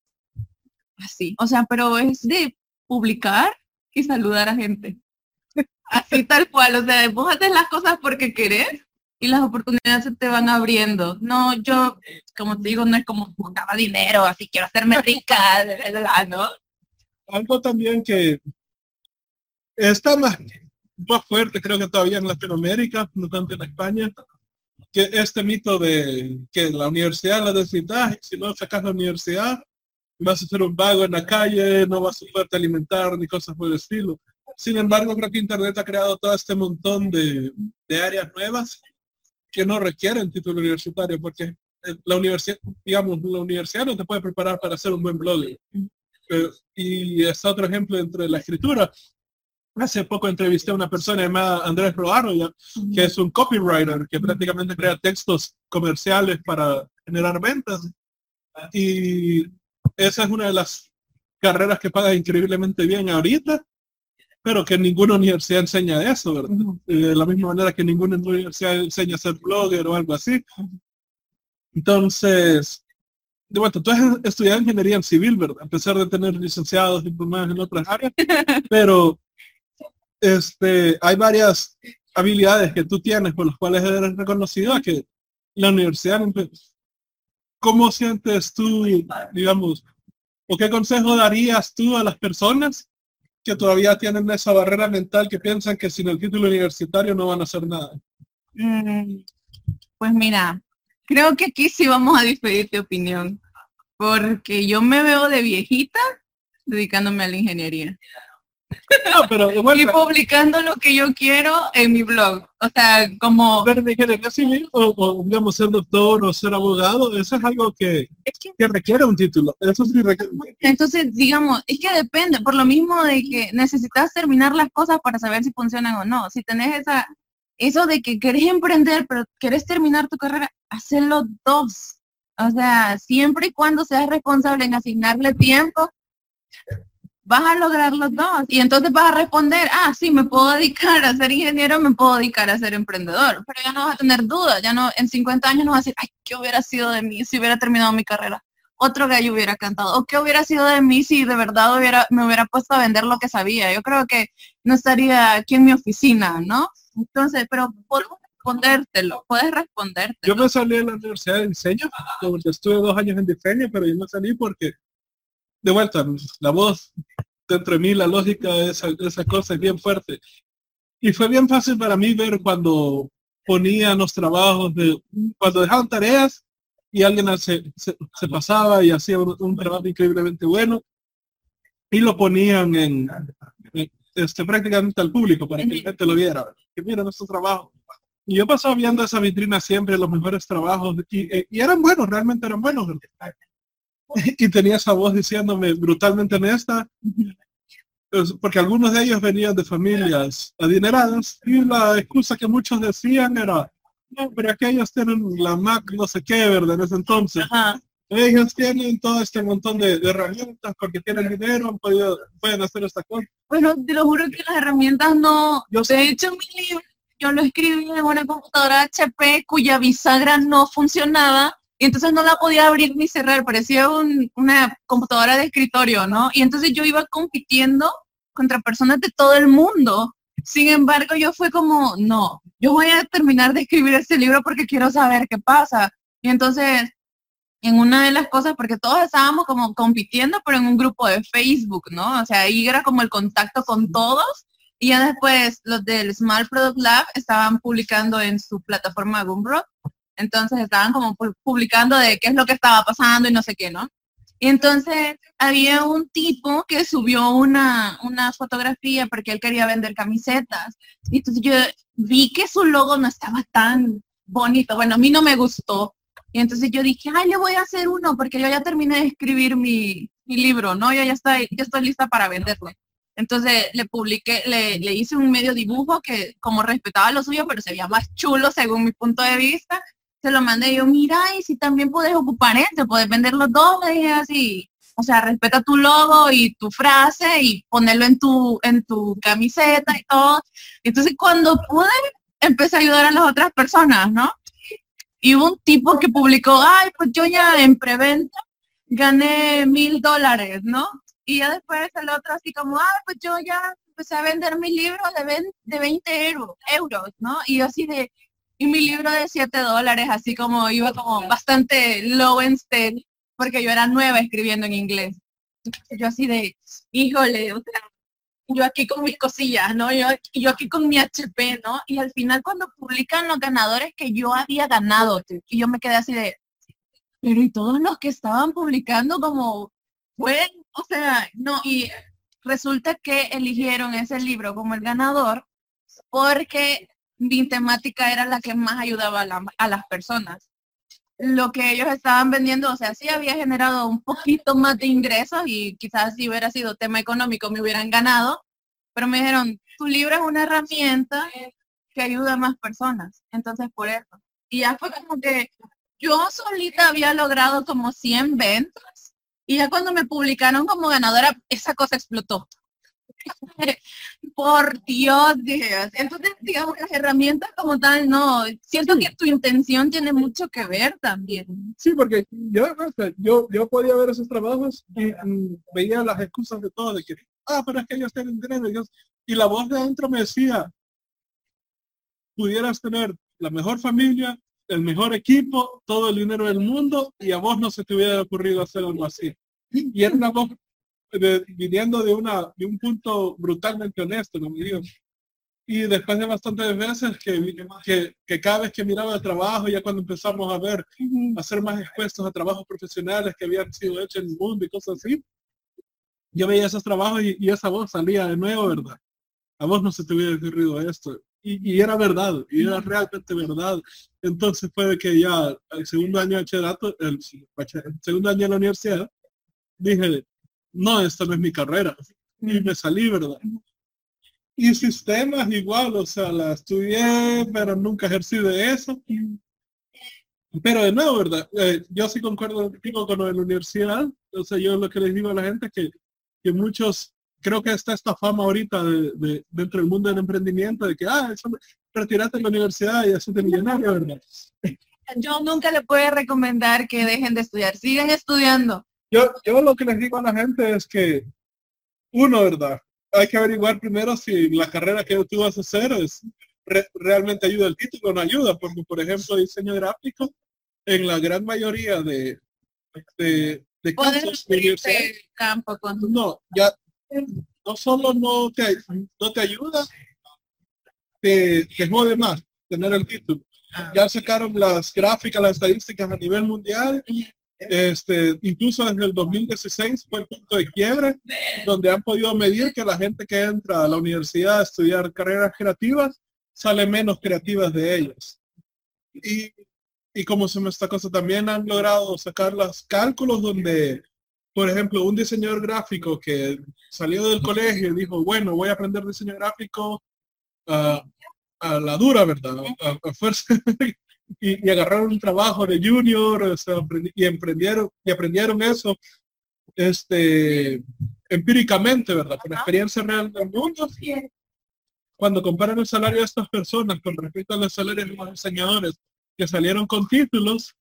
así. O sea, pero es de publicar y saludar a gente. Así tal cual. O sea, vos haces las cosas porque querés y las oportunidades se te van abriendo. No, yo, como te digo, no es como buscaba dinero, así quiero hacerme rica, ¿no? Algo también que está más, más fuerte, creo que todavía en Latinoamérica, no tanto en España, que este mito de que la universidad la necesitas, si no sacas la universidad, vas a ser un vago en la calle, no vas a poderte alimentar ni cosas por el estilo. Sin embargo, creo que Internet ha creado todo este montón de, de áreas nuevas que no requieren título universitario, porque eh, la universidad, digamos, la universidad no te puede preparar para ser un buen blogger. Y es otro ejemplo entre la escritura. Hace poco entrevisté a una persona llamada Andrés Roaro, ya, que es un copywriter que prácticamente crea textos comerciales para generar ventas. Y esa es una de las carreras que paga increíblemente bien ahorita, pero que ninguna universidad enseña eso, ¿verdad? Eh, De la misma manera que ninguna universidad enseña a ser blogger o algo así. Entonces, de vuelta, tú has estudiado ingeniería en civil, ¿verdad? A pesar de tener licenciados, diplomados en otras áreas, pero este, hay varias habilidades que tú tienes por las cuales eres reconocido a que la universidad, ¿cómo sientes tú, digamos, o qué consejo darías tú a las personas que todavía tienen esa barrera mental que piensan que sin el título universitario no van a hacer nada? Mm, Pues mira, creo que aquí sí vamos a diferir de opinión, porque yo me veo de viejita dedicándome a la ingeniería No, pero y publicando lo que yo quiero en mi blog. O sea, como de ingeniería civil o, digamos ser doctor o ser abogado, eso es algo que, es que requiere un título. Eso sí requiere. Entonces, digamos, es que depende, por lo mismo de que necesitas terminar las cosas para saber si funcionan o no. Si tenés esa, eso de que querés emprender, pero querés terminar tu carrera, hacerlo dos. O sea, siempre y cuando seas responsable en asignarle tiempo, vas a lograr los dos. Y entonces vas a responder, ah, sí, me puedo dedicar a ser ingeniero, me puedo dedicar a ser emprendedor. Pero ya no vas a tener dudas, ya no, en 50 años no vas a decir, ay, ¿qué hubiera sido de mí si hubiera terminado mi carrera? otro gallo hubiera cantado. ¿O qué hubiera sido de mí si de verdad hubiera, me hubiera puesto a vender lo que sabía? Yo creo que no estaría aquí en mi oficina, ¿no? Entonces, pero puedes respondértelo, puedes respondértelo. Yo me salí de la universidad de diseño, estuve dos años en diseño, pero yo me salí porque, de vuelta, la voz dentro de mí, la lógica esa, esa cosa es bien fuerte. Y fue bien fácil para mí ver cuando ponían los trabajos de, cuando dejaban tareas y alguien se, pasaba y hacía un, trabajo increíblemente bueno y lo ponían en, este prácticamente al público para que la gente lo viera que mira nuestro trabajo y yo pasaba viendo esa vitrina siempre los mejores trabajos y, y eran buenos realmente eran buenos y tenía esa voz diciéndome brutalmente honesta pues, porque algunos de ellos venían de familias adineradas y la excusa que muchos decían era no, pero aquellos tienen la Mac no sé qué, ¿verdad? En ese entonces. Ajá. Ellos tienen todo este montón de, de, herramientas porque tienen dinero, han podido, pueden hacer esta cosa. Bueno, te lo juro que las herramientas no... Yo de hecho, mi libro, yo lo escribí en una computadora HP cuya bisagra no funcionaba y entonces no la podía abrir ni cerrar, parecía un, una computadora de escritorio, ¿no? Y entonces yo iba compitiendo contra personas de todo el mundo. Sin embargo, yo fue como, no, yo voy a terminar de escribir este libro porque quiero saber qué pasa. Y entonces, en una de las cosas, porque todos estábamos como compitiendo, pero en un grupo de Facebook, ¿no? O sea, ahí era como el contacto con todos. Y ya después los del Small Product Lab estaban publicando en su plataforma Gumroad. Entonces estaban como publicando de qué es lo que estaba pasando y no sé qué, ¿no? Y entonces había un tipo que subió una, una fotografía porque él quería vender camisetas. Y entonces yo vi que su logo no estaba tan bonito. Bueno, a mí no me gustó. Y entonces yo dije, ay, le voy a hacer uno porque yo ya terminé de escribir mi, mi libro, ¿no? Yo ya estoy, ya estoy lista para venderlo. Entonces le publiqué, le, le hice un medio dibujo que como respetaba lo suyo, pero se veía más chulo según mi punto de vista se lo mandé yo, mira, y si también puedes ocupar este, puedes vender los dos, me dije así. O sea, respeta tu logo y tu frase y ponerlo en tu, en tu camiseta y todo. Entonces, cuando pude, empecé a ayudar a las otras personas, ¿no? Y hubo un tipo que publicó, ay, pues yo ya en preventa gané mil dólares, ¿no? Y ya después el otro así como, ay, pues yo ya empecé a vender mi libro de 20, de 20 euros, ¿no? Y así de, y mi libro de 7 dólares, así como iba como bastante low en porque yo era nueva escribiendo en inglés. Yo así de, híjole, o sea, yo aquí con mis cosillas, ¿no? Yo, yo aquí con mi HP, ¿no? Y al final cuando publican los ganadores que yo había ganado, y yo me quedé así de, pero y todos los que estaban publicando como, bueno, o sea, no, y resulta que eligieron ese libro como el ganador porque mi temática era la que más ayudaba a, la, a, las personas. Lo que ellos estaban vendiendo, o sea, sí había generado un poquito más de ingresos y quizás si hubiera sido tema económico me hubieran ganado, pero me dijeron, tu libro es una herramienta que ayuda a más personas. Entonces, por eso. Y ya fue como que yo solita había logrado como 100 ventas y ya cuando me publicaron como ganadora, esa cosa explotó. Por Dios, dije. Entonces, digamos, las herramientas como tal, no. Siento que tu intención tiene mucho que ver también. Sí, porque yo, yo, yo podía ver esos trabajos y veía las excusas de todo, de que, ah, pero es que ellos tienen dinero. Y la voz de adentro me decía, pudieras tener la mejor familia, el mejor equipo, todo el dinero del mundo y a vos no se te hubiera ocurrido hacer algo así. Y era una voz viniendo de, una, de un punto brutalmente honesto, ¿no? Y después de bastantes veces que, que, que, cada vez que miraba el trabajo, ya cuando empezamos a ver, a ser más expuestos a trabajos profesionales que habían sido hechos en el mundo y cosas así, yo veía esos trabajos y, y esa voz salía de nuevo, ¿verdad? A vos no se te hubiera ocurrido esto. Y, y, era verdad, y era realmente verdad. Entonces fue que ya el segundo año de bachillerato, el, el segundo año de la universidad, dije, no, esta no es mi carrera. Y me salí, ¿verdad? Y sistemas igual, o sea, la estudié, pero nunca ejercí de eso. Pero de nuevo, ¿verdad? Eh, yo sí concuerdo con lo de la universidad. O sea, yo lo que les digo a la gente es que, que muchos, creo que está esta fama ahorita de, dentro del mundo del emprendimiento, de que, ah, eso, retiraste de la universidad y haces de millonario, ¿verdad? Yo nunca le puedo recomendar que dejen de estudiar, sigan estudiando. Yo, yo lo que les digo a la gente es que, uno, ¿verdad? Hay que averiguar primero si la carrera que tú vas a hacer es realmente ayuda el título o no ayuda, porque por ejemplo diseño gráfico, en la gran mayoría de, de, de campo No, ya no solo no te, no te ayuda, te, te jode más tener el título. Ah. Ya sacaron las gráficas, las estadísticas a nivel mundial este, incluso desde el 2016 fue el punto de quiebre, donde han podido medir que la gente que entra a la universidad a estudiar carreras creativas sale menos creativas de ellas. Y, y como se me está cosa, también han logrado sacar los cálculos donde, por ejemplo, un diseñador gráfico que salió del colegio y dijo, bueno, voy a aprender diseño gráfico a la dura, ¿verdad? a fuerza, y, agarraron un trabajo de junior y emprendieron y aprendieron eso este empíricamente, ¿verdad? Con experiencia real del mundo. Cuando comparan el salario de estas personas con respecto a los salarios de los diseñadores que salieron con títulos,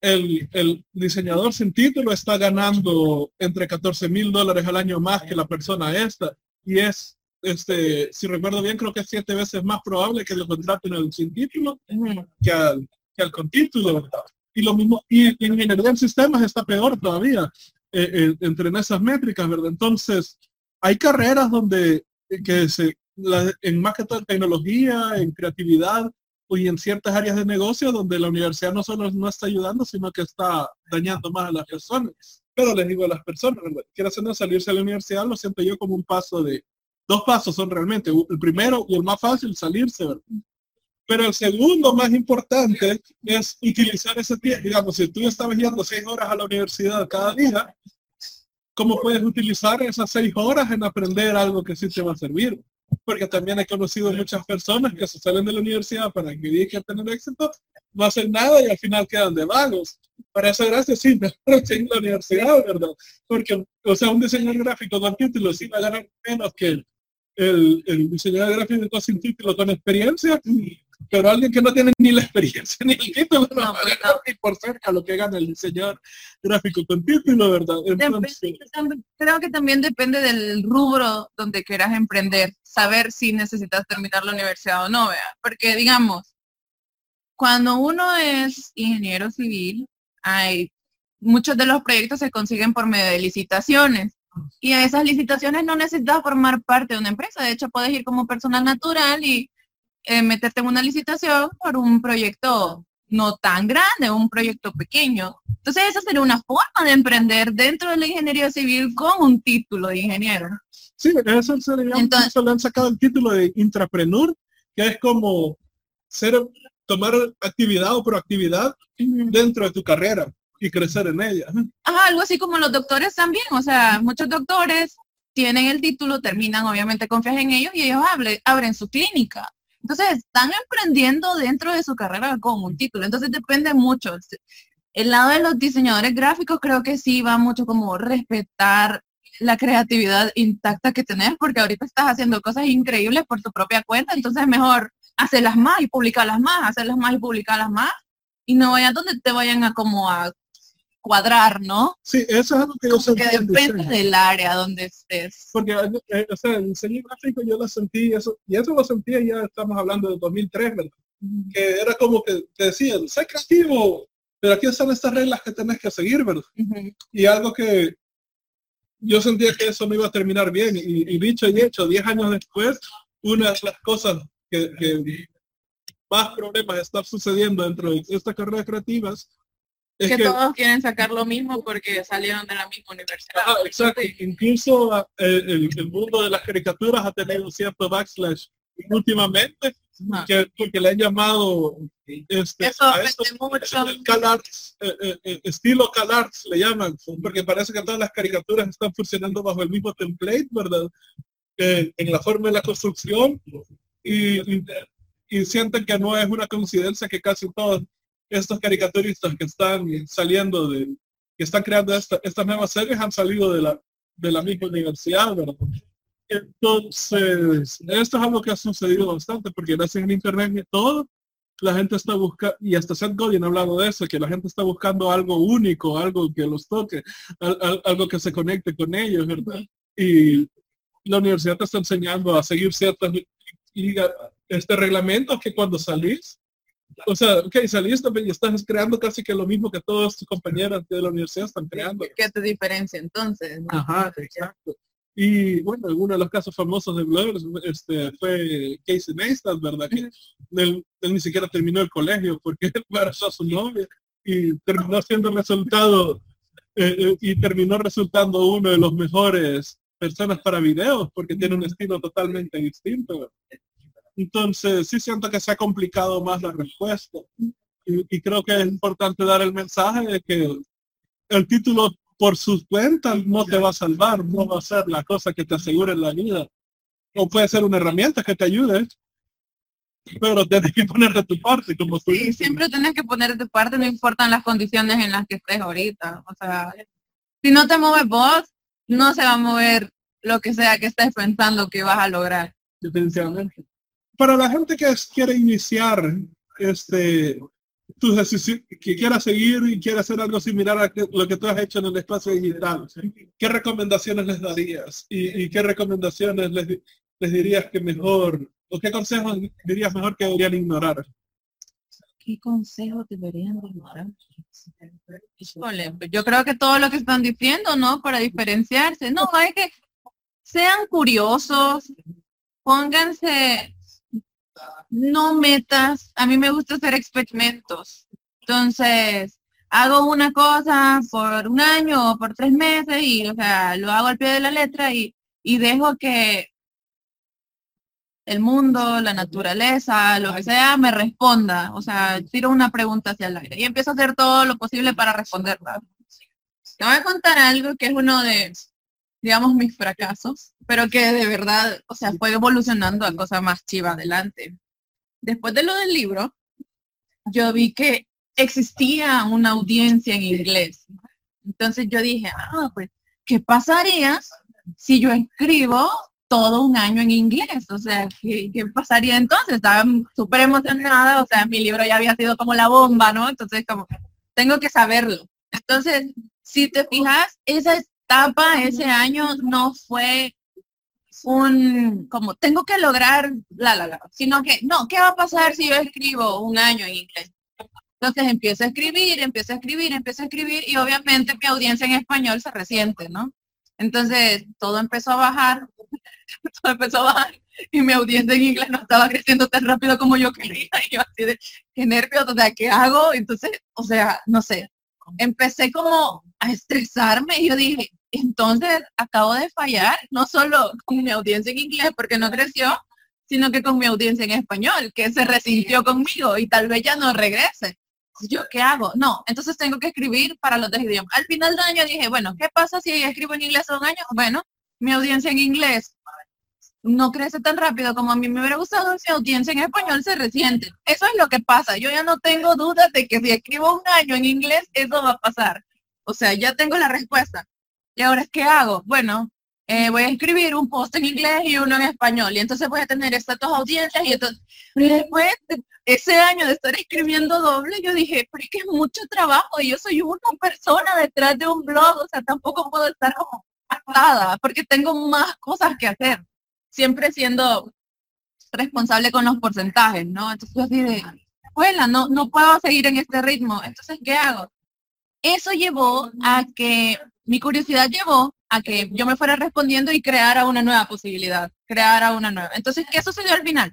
el, el diseñador sin título está ganando entre 14 mil dólares al año más que la persona esta. Y es este, si recuerdo bien, creo que es siete veces más probable que lo contraten al sin título que al, que al con título. Y lo mismo, y, en ingeniería en sistemas está peor todavía, eh, eh, entre esas métricas, ¿verdad? Entonces, hay carreras donde eh, que se, en más que todo en tecnología, en creatividad y en ciertas áreas de negocio donde la universidad no solo no está ayudando, sino que está dañando más a las personas. Pero les digo a las personas, quiero hacer salirse a la universidad, lo siento yo como un paso de, Dos pasos son realmente, el primero y el más fácil, salirse, Pero el segundo más importante es utilizar ese tiempo. Digamos, si tú estabas yendo seis horas a la universidad cada día, ¿cómo puedes utilizar esas seis horas en aprender algo que sí te va a servir? Porque también he conocido muchas personas que se salen de la universidad para que que tener éxito, no hacen nada y al final quedan de vagos. Para eso, gracias, sí, en la universidad, ¿verdad? Porque, o sea, un diseñador gráfico con título sí va a ganar menos que el, el diseñador gráfico sin título, con experiencia, pero alguien que no tiene ni la experiencia ni el título no, no, pues ni por cerca lo que gana el diseñador gráfico con título, ¿verdad? creo que también depende del rubro donde quieras emprender, saber si necesitas terminar la universidad o no, vea, porque digamos, cuando uno es ingeniero civil, hay muchos de los proyectos se consiguen por medio de licitaciones y a esas licitaciones no necesitas formar parte de una empresa. De hecho, puedes ir como persona natural y eh, meterte en una licitación por un proyecto no tan grande, un proyecto pequeño. Entonces, esa sería una forma de emprender dentro de la ingeniería civil con un título de ingeniero. Sí, eso sería, Entonces, le han sacado el título de intrapreneur, que es como ser, tomar actividad o proactividad dentro de tu carrera y crecer en ella. Ajá, algo así como los doctores también, o sea, muchos doctores tienen el título, terminan, obviamente confías en ellos y ellos abren su clínica. Entonces están emprendiendo dentro de su carrera con un título. Entonces depende mucho. El lado de los diseñadores gráficos creo que sí va mucho como respetar la creatividad intacta que tenés, porque ahorita estás haciendo cosas increíbles por tu propia cuenta, entonces mejor hacerlas más y publicarlas más, hacerlas más y publicarlas más, y no vayan donde te vayan a como a cuadrar, ¿no? Sí, eso es algo que yo sentí. Que depende del área donde estés. Porque, eh, o sea, el diseño gráfico yo lo sentí, eso, y eso lo sentí ya estamos hablando de 2003, ¿verdad? Que era como que te decían, sé creativo, pero aquí están estas reglas que tenés que seguir, ¿verdad? Y algo que yo sentía que eso no iba a terminar bien, y, dicho y hecho, 10 años después, una de las cosas que, que más problemas están sucediendo dentro de estas carreras creativas que, todos quieren sacar lo mismo porque salieron de la misma universidad. Ah, exacto. Incluso eh, el, mundo de las caricaturas ha tenido cierto backslash últimamente, que, porque le han llamado este, Eso a mucho. Eh, eh, estilo CalArts le llaman, porque parece que todas las caricaturas están funcionando bajo el mismo template, ¿verdad? en la forma de la construcción y, y, y sienten que no es una coincidencia que casi todos estos caricaturistas que están saliendo de, que están creando esta, estas nuevas series han salido de la, de la misma universidad, ¿verdad? Entonces, esto es algo que ha sucedido bastante, porque gracias a internet y todo, la gente está buscando, y hasta Seth Godin ha hablado de eso, que la gente está buscando algo único, algo que los toque, algo que se conecte con ellos, ¿verdad? Y la universidad te está enseñando a seguir ciertas este reglamento que cuando salís o sea, ok, saliste y estás creando casi que lo mismo que todos tus compañeros de la universidad están creando. ¿Qué te diferencia entonces? Ajá, exacto. Y bueno, uno de los casos famosos de Blur este, fue Casey Neistat, ¿verdad? Que él, ni siquiera terminó el colegio porque embarazó a su novia y terminó siendo resultado eh, eh, y terminó resultando uno de los mejores personas para videos porque tiene un estilo totalmente distinto. Entonces, sí siento que se ha complicado más la respuesta. Y, creo que es importante dar el mensaje de que el título por sus cuentas no te va a salvar, no va a ser la cosa que te asegure la vida. O puede ser una herramienta que te ayude, pero tienes que poner de tu parte, como tú sí, siempre tienes que poner de tu parte, no importan las condiciones en las que estés ahorita. O sea, si no te mueves vos, no se va a mover lo que sea que estés pensando que vas a lograr. Definitivamente para la gente que quiere iniciar este tu que quiera seguir y quiera hacer algo similar a lo que tú has hecho en el espacio digital, ¿qué recomendaciones les darías? ¿Y, qué recomendaciones les, les dirías que mejor, o qué consejos dirías mejor que deberían ignorar? ¿Qué consejos deberían ignorar? yo creo que todo lo que están diciendo, ¿no? Para diferenciarse. No, hay que sean curiosos, pónganse no metas, a mí me gusta hacer experimentos. Entonces, hago una cosa por un año o por tres meses y, o sea, lo hago al pie de la letra y, y dejo que el mundo, la naturaleza, lo que sea, me responda. O sea, tiro una pregunta hacia el aire y empiezo a hacer todo lo posible para responderla. Te voy a contar algo que es uno de, digamos, mis fracasos, pero que de verdad, o sea, fue evolucionando a cosas más chivas adelante después de lo del libro, yo vi que existía una audiencia en inglés. Entonces yo dije, ah, pues, ¿qué pasaría si yo escribo todo un año en inglés? O sea, ¿qué, pasaría entonces? Estaba súper emocionada, o sea, mi libro ya había sido como la bomba, ¿no? Entonces, como, tengo que saberlo. Entonces, si te fijas, esa ese año no fue un, como tengo que lograr, la, la, la, sino que, no, ¿qué va a pasar si yo escribo un año en inglés? Entonces empiezo a escribir, empiezo a escribir, empiezo a escribir y obviamente mi audiencia en español se resiente, ¿no? Entonces todo empezó a bajar, todo empezó a bajar y mi audiencia en inglés no estaba creciendo tan rápido como yo quería. Y yo así de, qué nervios, o sea, ¿qué hago? Entonces, o sea, no sé, empecé como a estresarme y yo dije, entonces acabo de fallar, no solo con mi audiencia en inglés porque no creció, sino que con mi audiencia en español, que se resintió conmigo y tal vez ya no regrese. ¿Yo qué hago? No, entonces tengo que escribir para los dos idiomas. Al final del año dije, bueno, ¿qué pasa si escribo en inglés un año? Bueno, mi audiencia en inglés no crece tan rápido como a mí me hubiera gustado, mi audiencia en español se resiente. Eso es lo que pasa. Yo ya no tengo dudas de que si escribo un año en inglés, eso va a pasar. O sea, ya tengo la respuesta. ¿Y ahora qué hago? Bueno, eh, voy a escribir un post en inglés y uno en español. Y entonces voy a tener estas dos audiencias y entonces, después de ese año de estar escribiendo doble, yo dije, pero es que es mucho trabajo y yo soy una persona detrás de un blog, o sea, tampoco puedo estar como atada porque tengo más cosas que hacer. Siempre siendo responsable con los porcentajes, ¿no? Entonces yo así de, escuela, no, no puedo seguir en este ritmo. Entonces, ¿qué hago? Eso llevó a que mi curiosidad llevó a que yo me fuera respondiendo y creara una nueva posibilidad, creara una nueva. Entonces, ¿qué sucedió al final?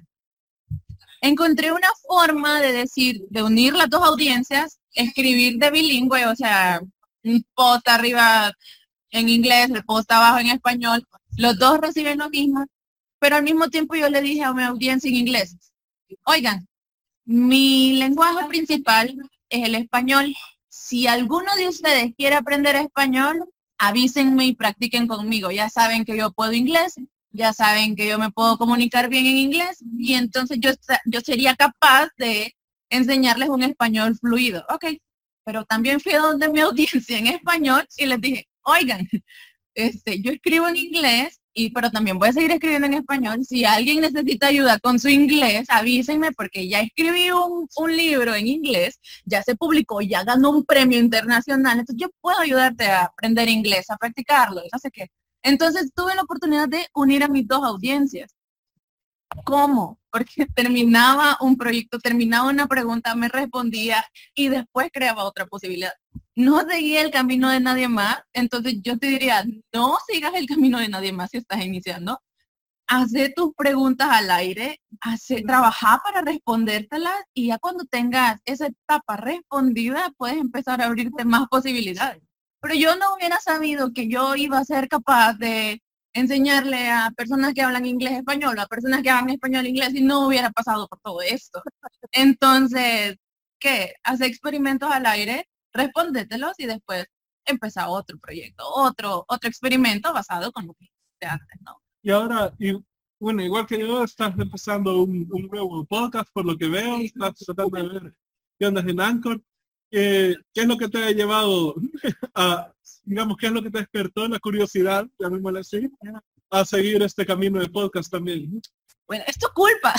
Encontré una forma de decir, de unir las dos audiencias, escribir de bilingüe, o sea, un post arriba en inglés, el post abajo en español, los dos reciben lo mismo, pero al mismo tiempo yo le dije a mi audiencia en inglés, oigan, mi lenguaje principal es el español. Si alguno de ustedes quiere aprender español, avísenme y practiquen conmigo. Ya saben que yo puedo inglés, ya saben que yo me puedo comunicar bien en inglés y entonces yo, yo sería capaz de enseñarles un español fluido. Ok, pero también fui a donde mi audiencia en español y les dije, oigan, este, yo escribo en inglés pero también voy a seguir escribiendo en español. Si alguien necesita ayuda con su inglés, avísenme porque ya escribí un, un, libro en inglés, ya se publicó, ya ganó un premio internacional, entonces yo puedo ayudarte a aprender inglés, a practicarlo, no qué. Entonces tuve la oportunidad de unir a mis dos audiencias. ¿Cómo? Porque terminaba un proyecto, terminaba una pregunta, me respondía y después creaba otra posibilidad no seguí el camino de nadie más, entonces yo te diría, no sigas el camino de nadie más si estás iniciando. Hace tus preguntas al aire, hace, trabaja para respondértelas y ya cuando tengas esa etapa respondida, puedes empezar a abrirte más posibilidades. Pero yo no hubiera sabido que yo iba a ser capaz de enseñarle a personas que hablan inglés español, a personas que hablan español inglés y no hubiera pasado por todo esto. Entonces, ¿qué? Hace experimentos al aire respóndetelos y después empezar otro proyecto, otro, otro experimento basado con lo que hiciste antes, ¿no? Y ahora, y, bueno, igual que yo, estás empezando un, nuevo podcast, por lo que veo, estás tratando de ver qué onda en Anchor. ¿Qué es lo que te ha llevado a, digamos, qué es lo que te despertó la curiosidad, llamémosle así, a seguir este camino de podcast también? Bueno, es culpa.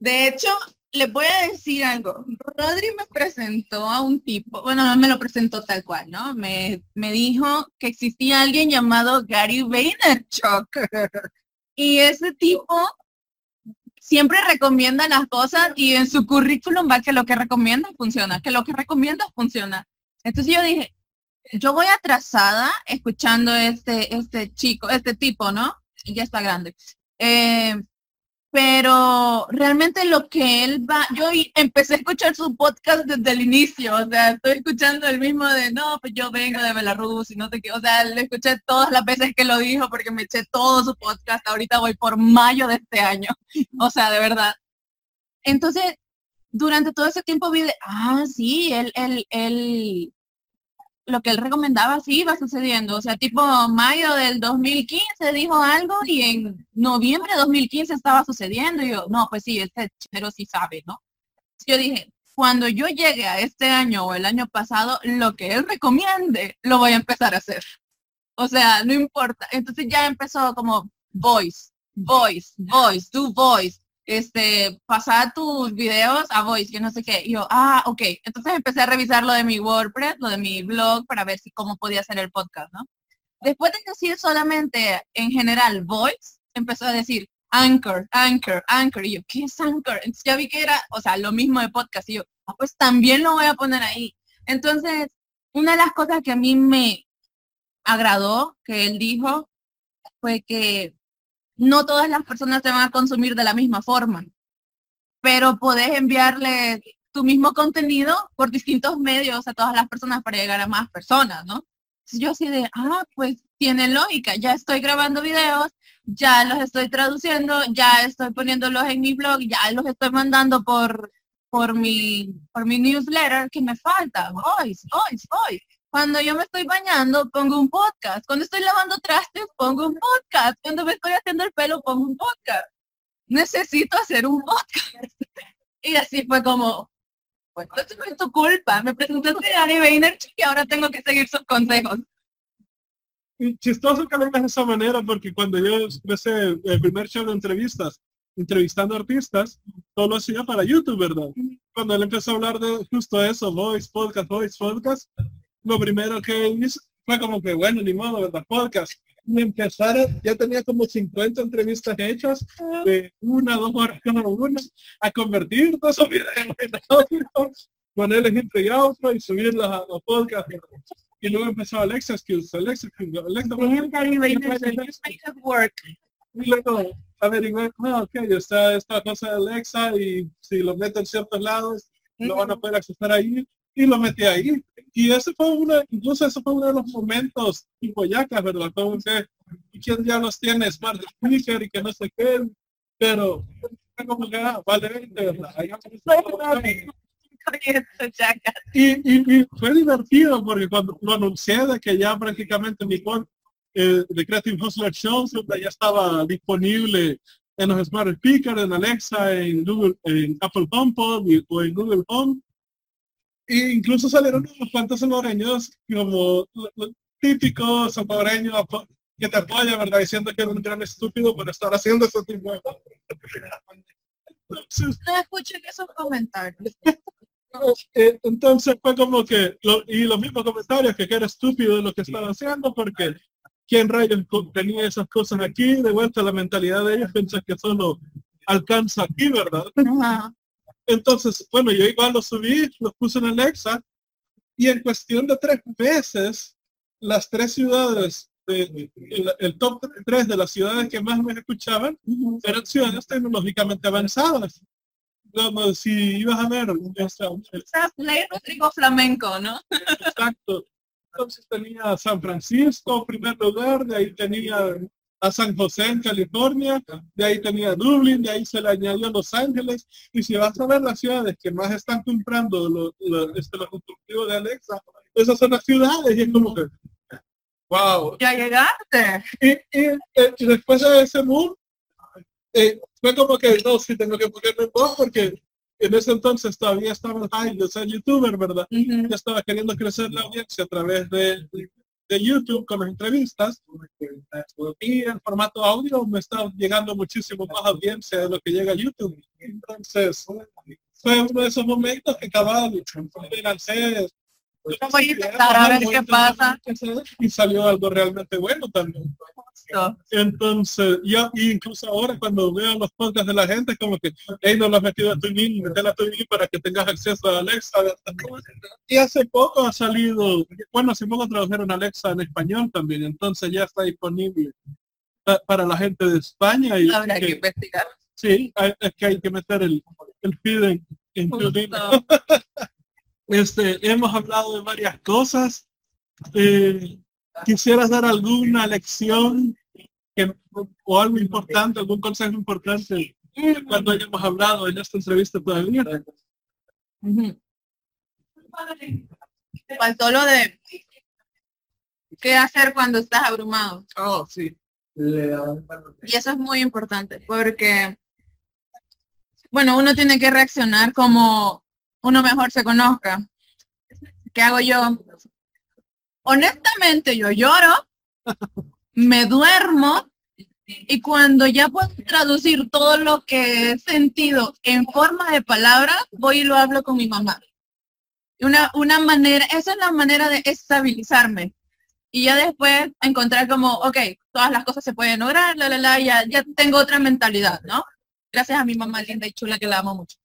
De hecho, les voy a decir algo. Rodri me presentó a un tipo, bueno, no me lo presentó tal cual, ¿no? Me, me dijo que existía alguien llamado Gary Vaynerchuk. y ese tipo siempre recomienda las cosas y en su currículum va que lo que recomienda funciona, que lo que recomienda funciona. Entonces yo dije, yo voy atrasada escuchando este, este chico, este tipo, ¿no? Ya está grande. Eh, pero realmente lo que él va, yo empecé a escuchar su podcast desde el inicio, o sea, estoy escuchando el mismo de, no, pues yo vengo de Belarus y no sé qué, o sea, le escuché todas las veces que lo dijo porque me eché todo su podcast, ahorita voy por mayo de este año, o sea, de verdad. Entonces, durante todo ese tiempo vi de, ah, sí, él, él, él, lo que él recomendaba sí iba sucediendo. O sea, tipo mayo del 2015 dijo algo y en noviembre de 2015 estaba sucediendo. Y yo, no, pues sí, este pero sí sabe, ¿no? Yo dije, cuando yo llegue a este año o el año pasado, lo que él recomiende, lo voy a empezar a hacer. O sea, no importa. Entonces ya empezó como voice, voice, voice, do voice este, pasar tus videos a Voice, yo no sé qué. Yo, ah, ok. Entonces empecé a revisar lo de mi WordPress, lo de mi blog, para ver si cómo podía hacer el podcast, ¿no? Después de decir solamente en general Voice, empezó a decir Anchor, Anchor, Anchor. Y yo, ¿qué es Anchor? Entonces ya vi que era, o sea, lo mismo de podcast. Y yo, ah, pues también lo voy a poner ahí. Entonces, una de las cosas que a mí me agradó que él dijo fue que no todas las personas te van a consumir de la misma forma, pero puedes enviarle tu mismo contenido por distintos medios a todas las personas para llegar a más personas, ¿no? yo así de, ah, pues tiene lógica, ya estoy grabando videos, ya los estoy traduciendo, ya estoy poniéndolos en mi blog, ya los estoy mandando por, por mi, por mi newsletter que me falta, voice, voice, voice. Cuando yo me estoy bañando, pongo un podcast. Cuando estoy lavando trastes, pongo un podcast. Cuando me estoy haciendo el pelo, pongo un podcast. Necesito hacer un podcast. y así fue como, pues esto no es tu culpa. Me presentaste a Gary Vaynerchuk y ahora tengo que seguir sus consejos. Y chistoso que lo hagas de esa manera porque cuando yo empecé el primer show de entrevistas, entrevistando artistas, todo lo hacía para YouTube, ¿verdad? Cuando él empezó a hablar de justo eso, voice, podcast, voice, podcast, lo primero que hizo fue como que, bueno, ni modo, ¿verdad? Podcast. Y empezar, ya tenía como 50 entrevistas hechas, de una, dos horas cada una, a convertir todos esos videos en audio, ponerles entre y otro y subirlos a los podcasts. Y luego empezó Alexa Skills, Alexa Skills, Alexa y luego averigué, ah, ok, está esta cosa de Alexa y si lo meto en ciertos lados, lo van a poder acceder ahí y lo metí ahí. Y ese fue uno, incluso eso fue uno de los momentos tipo yacas, ¿verdad? Como que, ¿y quién ya los tiene Smart Speaker y que no sé qué? Pero, como que, ah, vale, ¿verdad? Y, y, y fue divertido porque cuando lo anuncié de que ya prácticamente mi eh, de Creative Hustler Shows ya estaba disponible en los Smart Speakers, en Alexa, en Google, en Apple HomePod o en Google Home. E incluso salieron unos cuantos salvadoreños como lo- lo típico salvadoreño apo- que te apoya, ¿verdad? Diciendo que era un gran estúpido por estar haciendo ese tipo de escuchen esos comentarios. eh, entonces fue como que, lo- y los mismos comentarios, que, que era estúpido lo que estaba haciendo, porque ¿quién rayos tenía esas cosas aquí? De vuelta la mentalidad de ellos, piensan que solo alcanza aquí, ¿verdad? Ajá. Entonces, bueno, yo igual lo subí, lo puse en Alexa, y en cuestión de tres veces, las tres ciudades, de- el, el top tres de las ciudades que más me escuchaban, eran ciudades tecnológicamente avanzadas. Como si ibas a ver, Play Rodrigo Flamenco, ¿no? Exacto. Entonces tenía San Francisco en primer lugar, de ahí tenía a San José en California, de ahí tenía Dublín, de ahí se le añadió Los Ángeles. Y si vas a ver las ciudades que más están comprando los lo, este, los constructivos de Alexa, esas son las ciudades y es como que, wow. Ya llegaste. Y, y, eh, y después de ese boom, eh, fue como que no, sí tengo que ponerme en voz porque en ese entonces todavía estaba de ser youtuber, ¿verdad? Yo estaba queriendo crecer la audiencia a través de, de YouTube con las entrevistas y el formato audio me está llegando muchísimo más audiencia de lo que llega a YouTube. Entonces, fue uno de esos momentos que acababa de lancé Voy a intentar a ver qué pasa. y salió algo realmente bueno también. Entonces, yo incluso ahora cuando veo los podcasts de la gente, como que, hey, no lo has metido a tu link, metela a tu link para que tengas acceso a Alexa. Y hace poco ha salido, bueno, hace poco tradujeron Alexa en español también, entonces ya está disponible pa- para la gente de España. Y Habrá que que- investigar. sí, hay- es que hay que meter el, el feed en, en TuneIn. Este, hemos hablado de varias cosas. Eh, ¿Quisieras dar alguna lección que- o algo importante, algún consejo importante cuando hayamos hablado en esta entrevista todavía? Ujú. Faltó lo de qué hacer cuando estás abrumado. Oh, sí. Y eso es muy importante porque, bueno, uno tiene que reaccionar como uno mejor se conozca. ¿Qué hago yo? Honestamente, yo lloro, me duermo y cuando ya puedo traducir todo lo que he sentido en forma de palabra, voy y lo hablo con mi mamá. Una, una manera, esa es la manera de estabilizarme. Y ya después encontrar como, ok, todas las cosas se pueden lograr, la, la, la, ya, ya tengo otra mentalidad, ¿no? Gracias a mi mamá linda y chula que la amo mucho.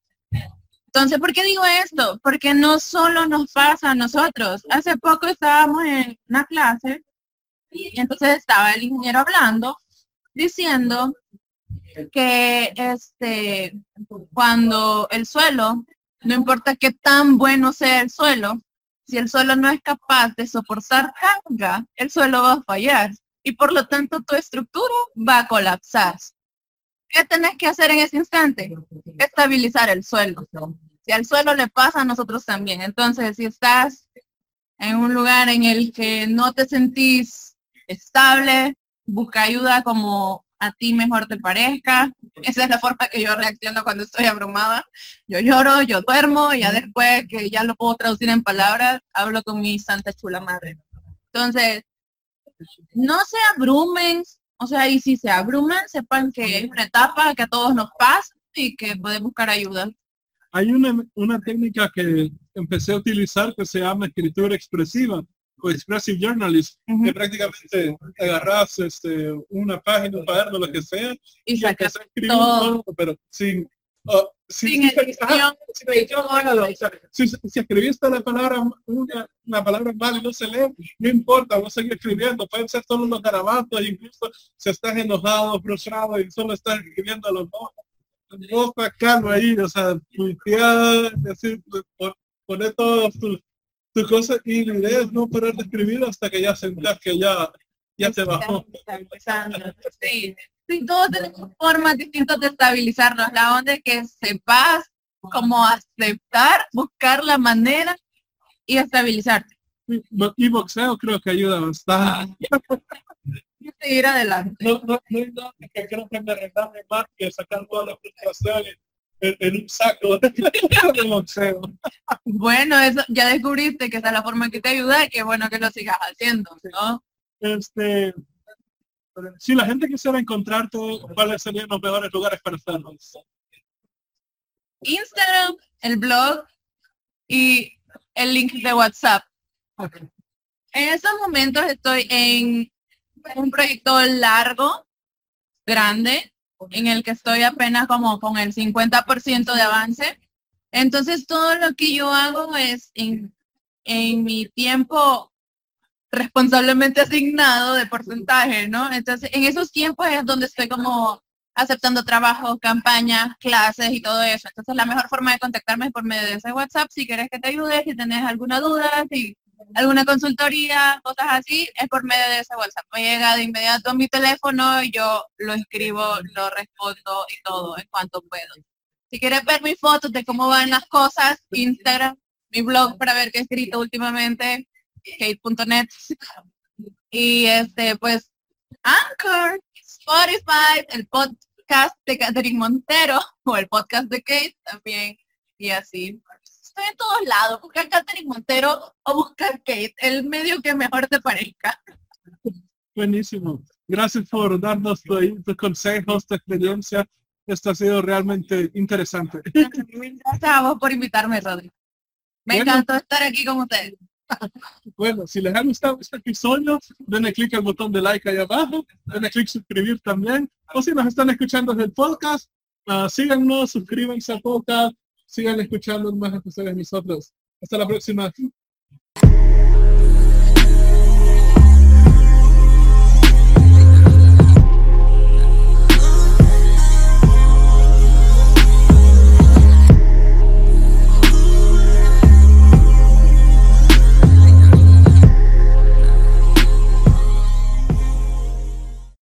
Entonces, ¿por qué digo esto? Porque no solo nos pasa a nosotros. Hace poco estábamos en una clase y entonces estaba el ingeniero hablando, diciendo que este, cuando el suelo, no importa qué tan bueno sea el suelo, si el suelo no es capaz de soportar carga, el suelo va a fallar y por lo tanto tu estructura va a colapsar. ¿Qué tenés que hacer en ese instante? Estabilizar el suelo. Si al suelo le pasa, a nosotros también. Entonces, si estás en un lugar en el que no te sentís estable, busca ayuda como a ti mejor te parezca. Esa es la forma que yo reacciono cuando estoy abrumada. Yo lloro, yo duermo, y ya después que ya lo puedo traducir en palabras, hablo con mi santa chula madre. Entonces, no se abrumen, o sea, y si se abruman, sepan que es una etapa que a todos nos pasa y que pueden buscar ayuda. Hay una, una técnica que empecé a utilizar que se llama escritura expresiva o expressive journalism, Ujú. que prácticamente agarras este, una página, un cuaderno, lo que sea, Y empezás sacas a escribir todo. todo, pero sin... ah, sin edición. sin edición, hágalo. O sea, si, si escribiste la palabra, una, la palabra mal y no se lee, no importa, vos seguir escribiendo, pueden ser solo los garabatos, incluso si estás enojado, frustrado y solo estás escribiendo los dos. Calma ahí, o sea, tuitear, decir, pon- poner todas tus tus cosas y la idea es no parar de escribir hasta que ya sentas que ya, ya te bajó. Está empezando. Sí, sí, todos tenemos formas distintas de estabilizarnos. La onda es que sepas cómo aceptar, buscar la manera y estabilizarte. Y boxeo creo que ayuda bastante. Y seguir adelante. No, no, no hay nada que creo que me más que sacar toda la frustración en, en un saco de boxeo. Bueno, eso ya descubriste que esa es la forma que te ayuda y qué bueno que lo sigas haciendo, ¿no? Este, si la gente quisiera encontrarte, ¿cuáles serían los mejores lugares para hacerlo? Instagram, el blog y el link de WhatsApp. En estos momentos estoy en un proyecto largo, grande, en el que estoy apenas como con el 50% de avance. Entonces todo lo que yo hago es en, en mi tiempo responsablemente asignado de porcentaje, ¿no? Entonces en esos tiempos es donde estoy como aceptando trabajos, campañas, clases y todo eso. Entonces la mejor forma de contactarme es por medio de ese WhatsApp. Si quieres que te ayude, si tenés alguna duda, si alguna consultoría, cosas así, es por medio de ese WhatsApp. Me llega de inmediato a mi teléfono y yo lo escribo, lo respondo y todo en cuanto puedo. Si quieres ver mis fotos de cómo van las cosas, Instagram, mi blog para ver qué he escrito últimamente, kate.net. Y este, pues, Anchor, Spotify, el podcast de Catherine Montero o el podcast de Kate también y así. Estoy en todos lados, busca Catherine Montero o busca Kate, el medio que mejor te parezca. Buenísimo. Gracias por darnos tu- tus consejos, tu experiencia. Esto ha sido realmente interesante. Gracias a vos por invitarme, Rodri. Me Bueno. encantó estar aquí con ustedes. Bueno, si les ha gustado este episodio, denle clic al botón de like ahí abajo, denle clic suscribir también. O si nos están escuchando desde el podcast, ah, síganos, suscríbanse al podcast, sigan escuchando más episodios de nosotros. Hasta la próxima.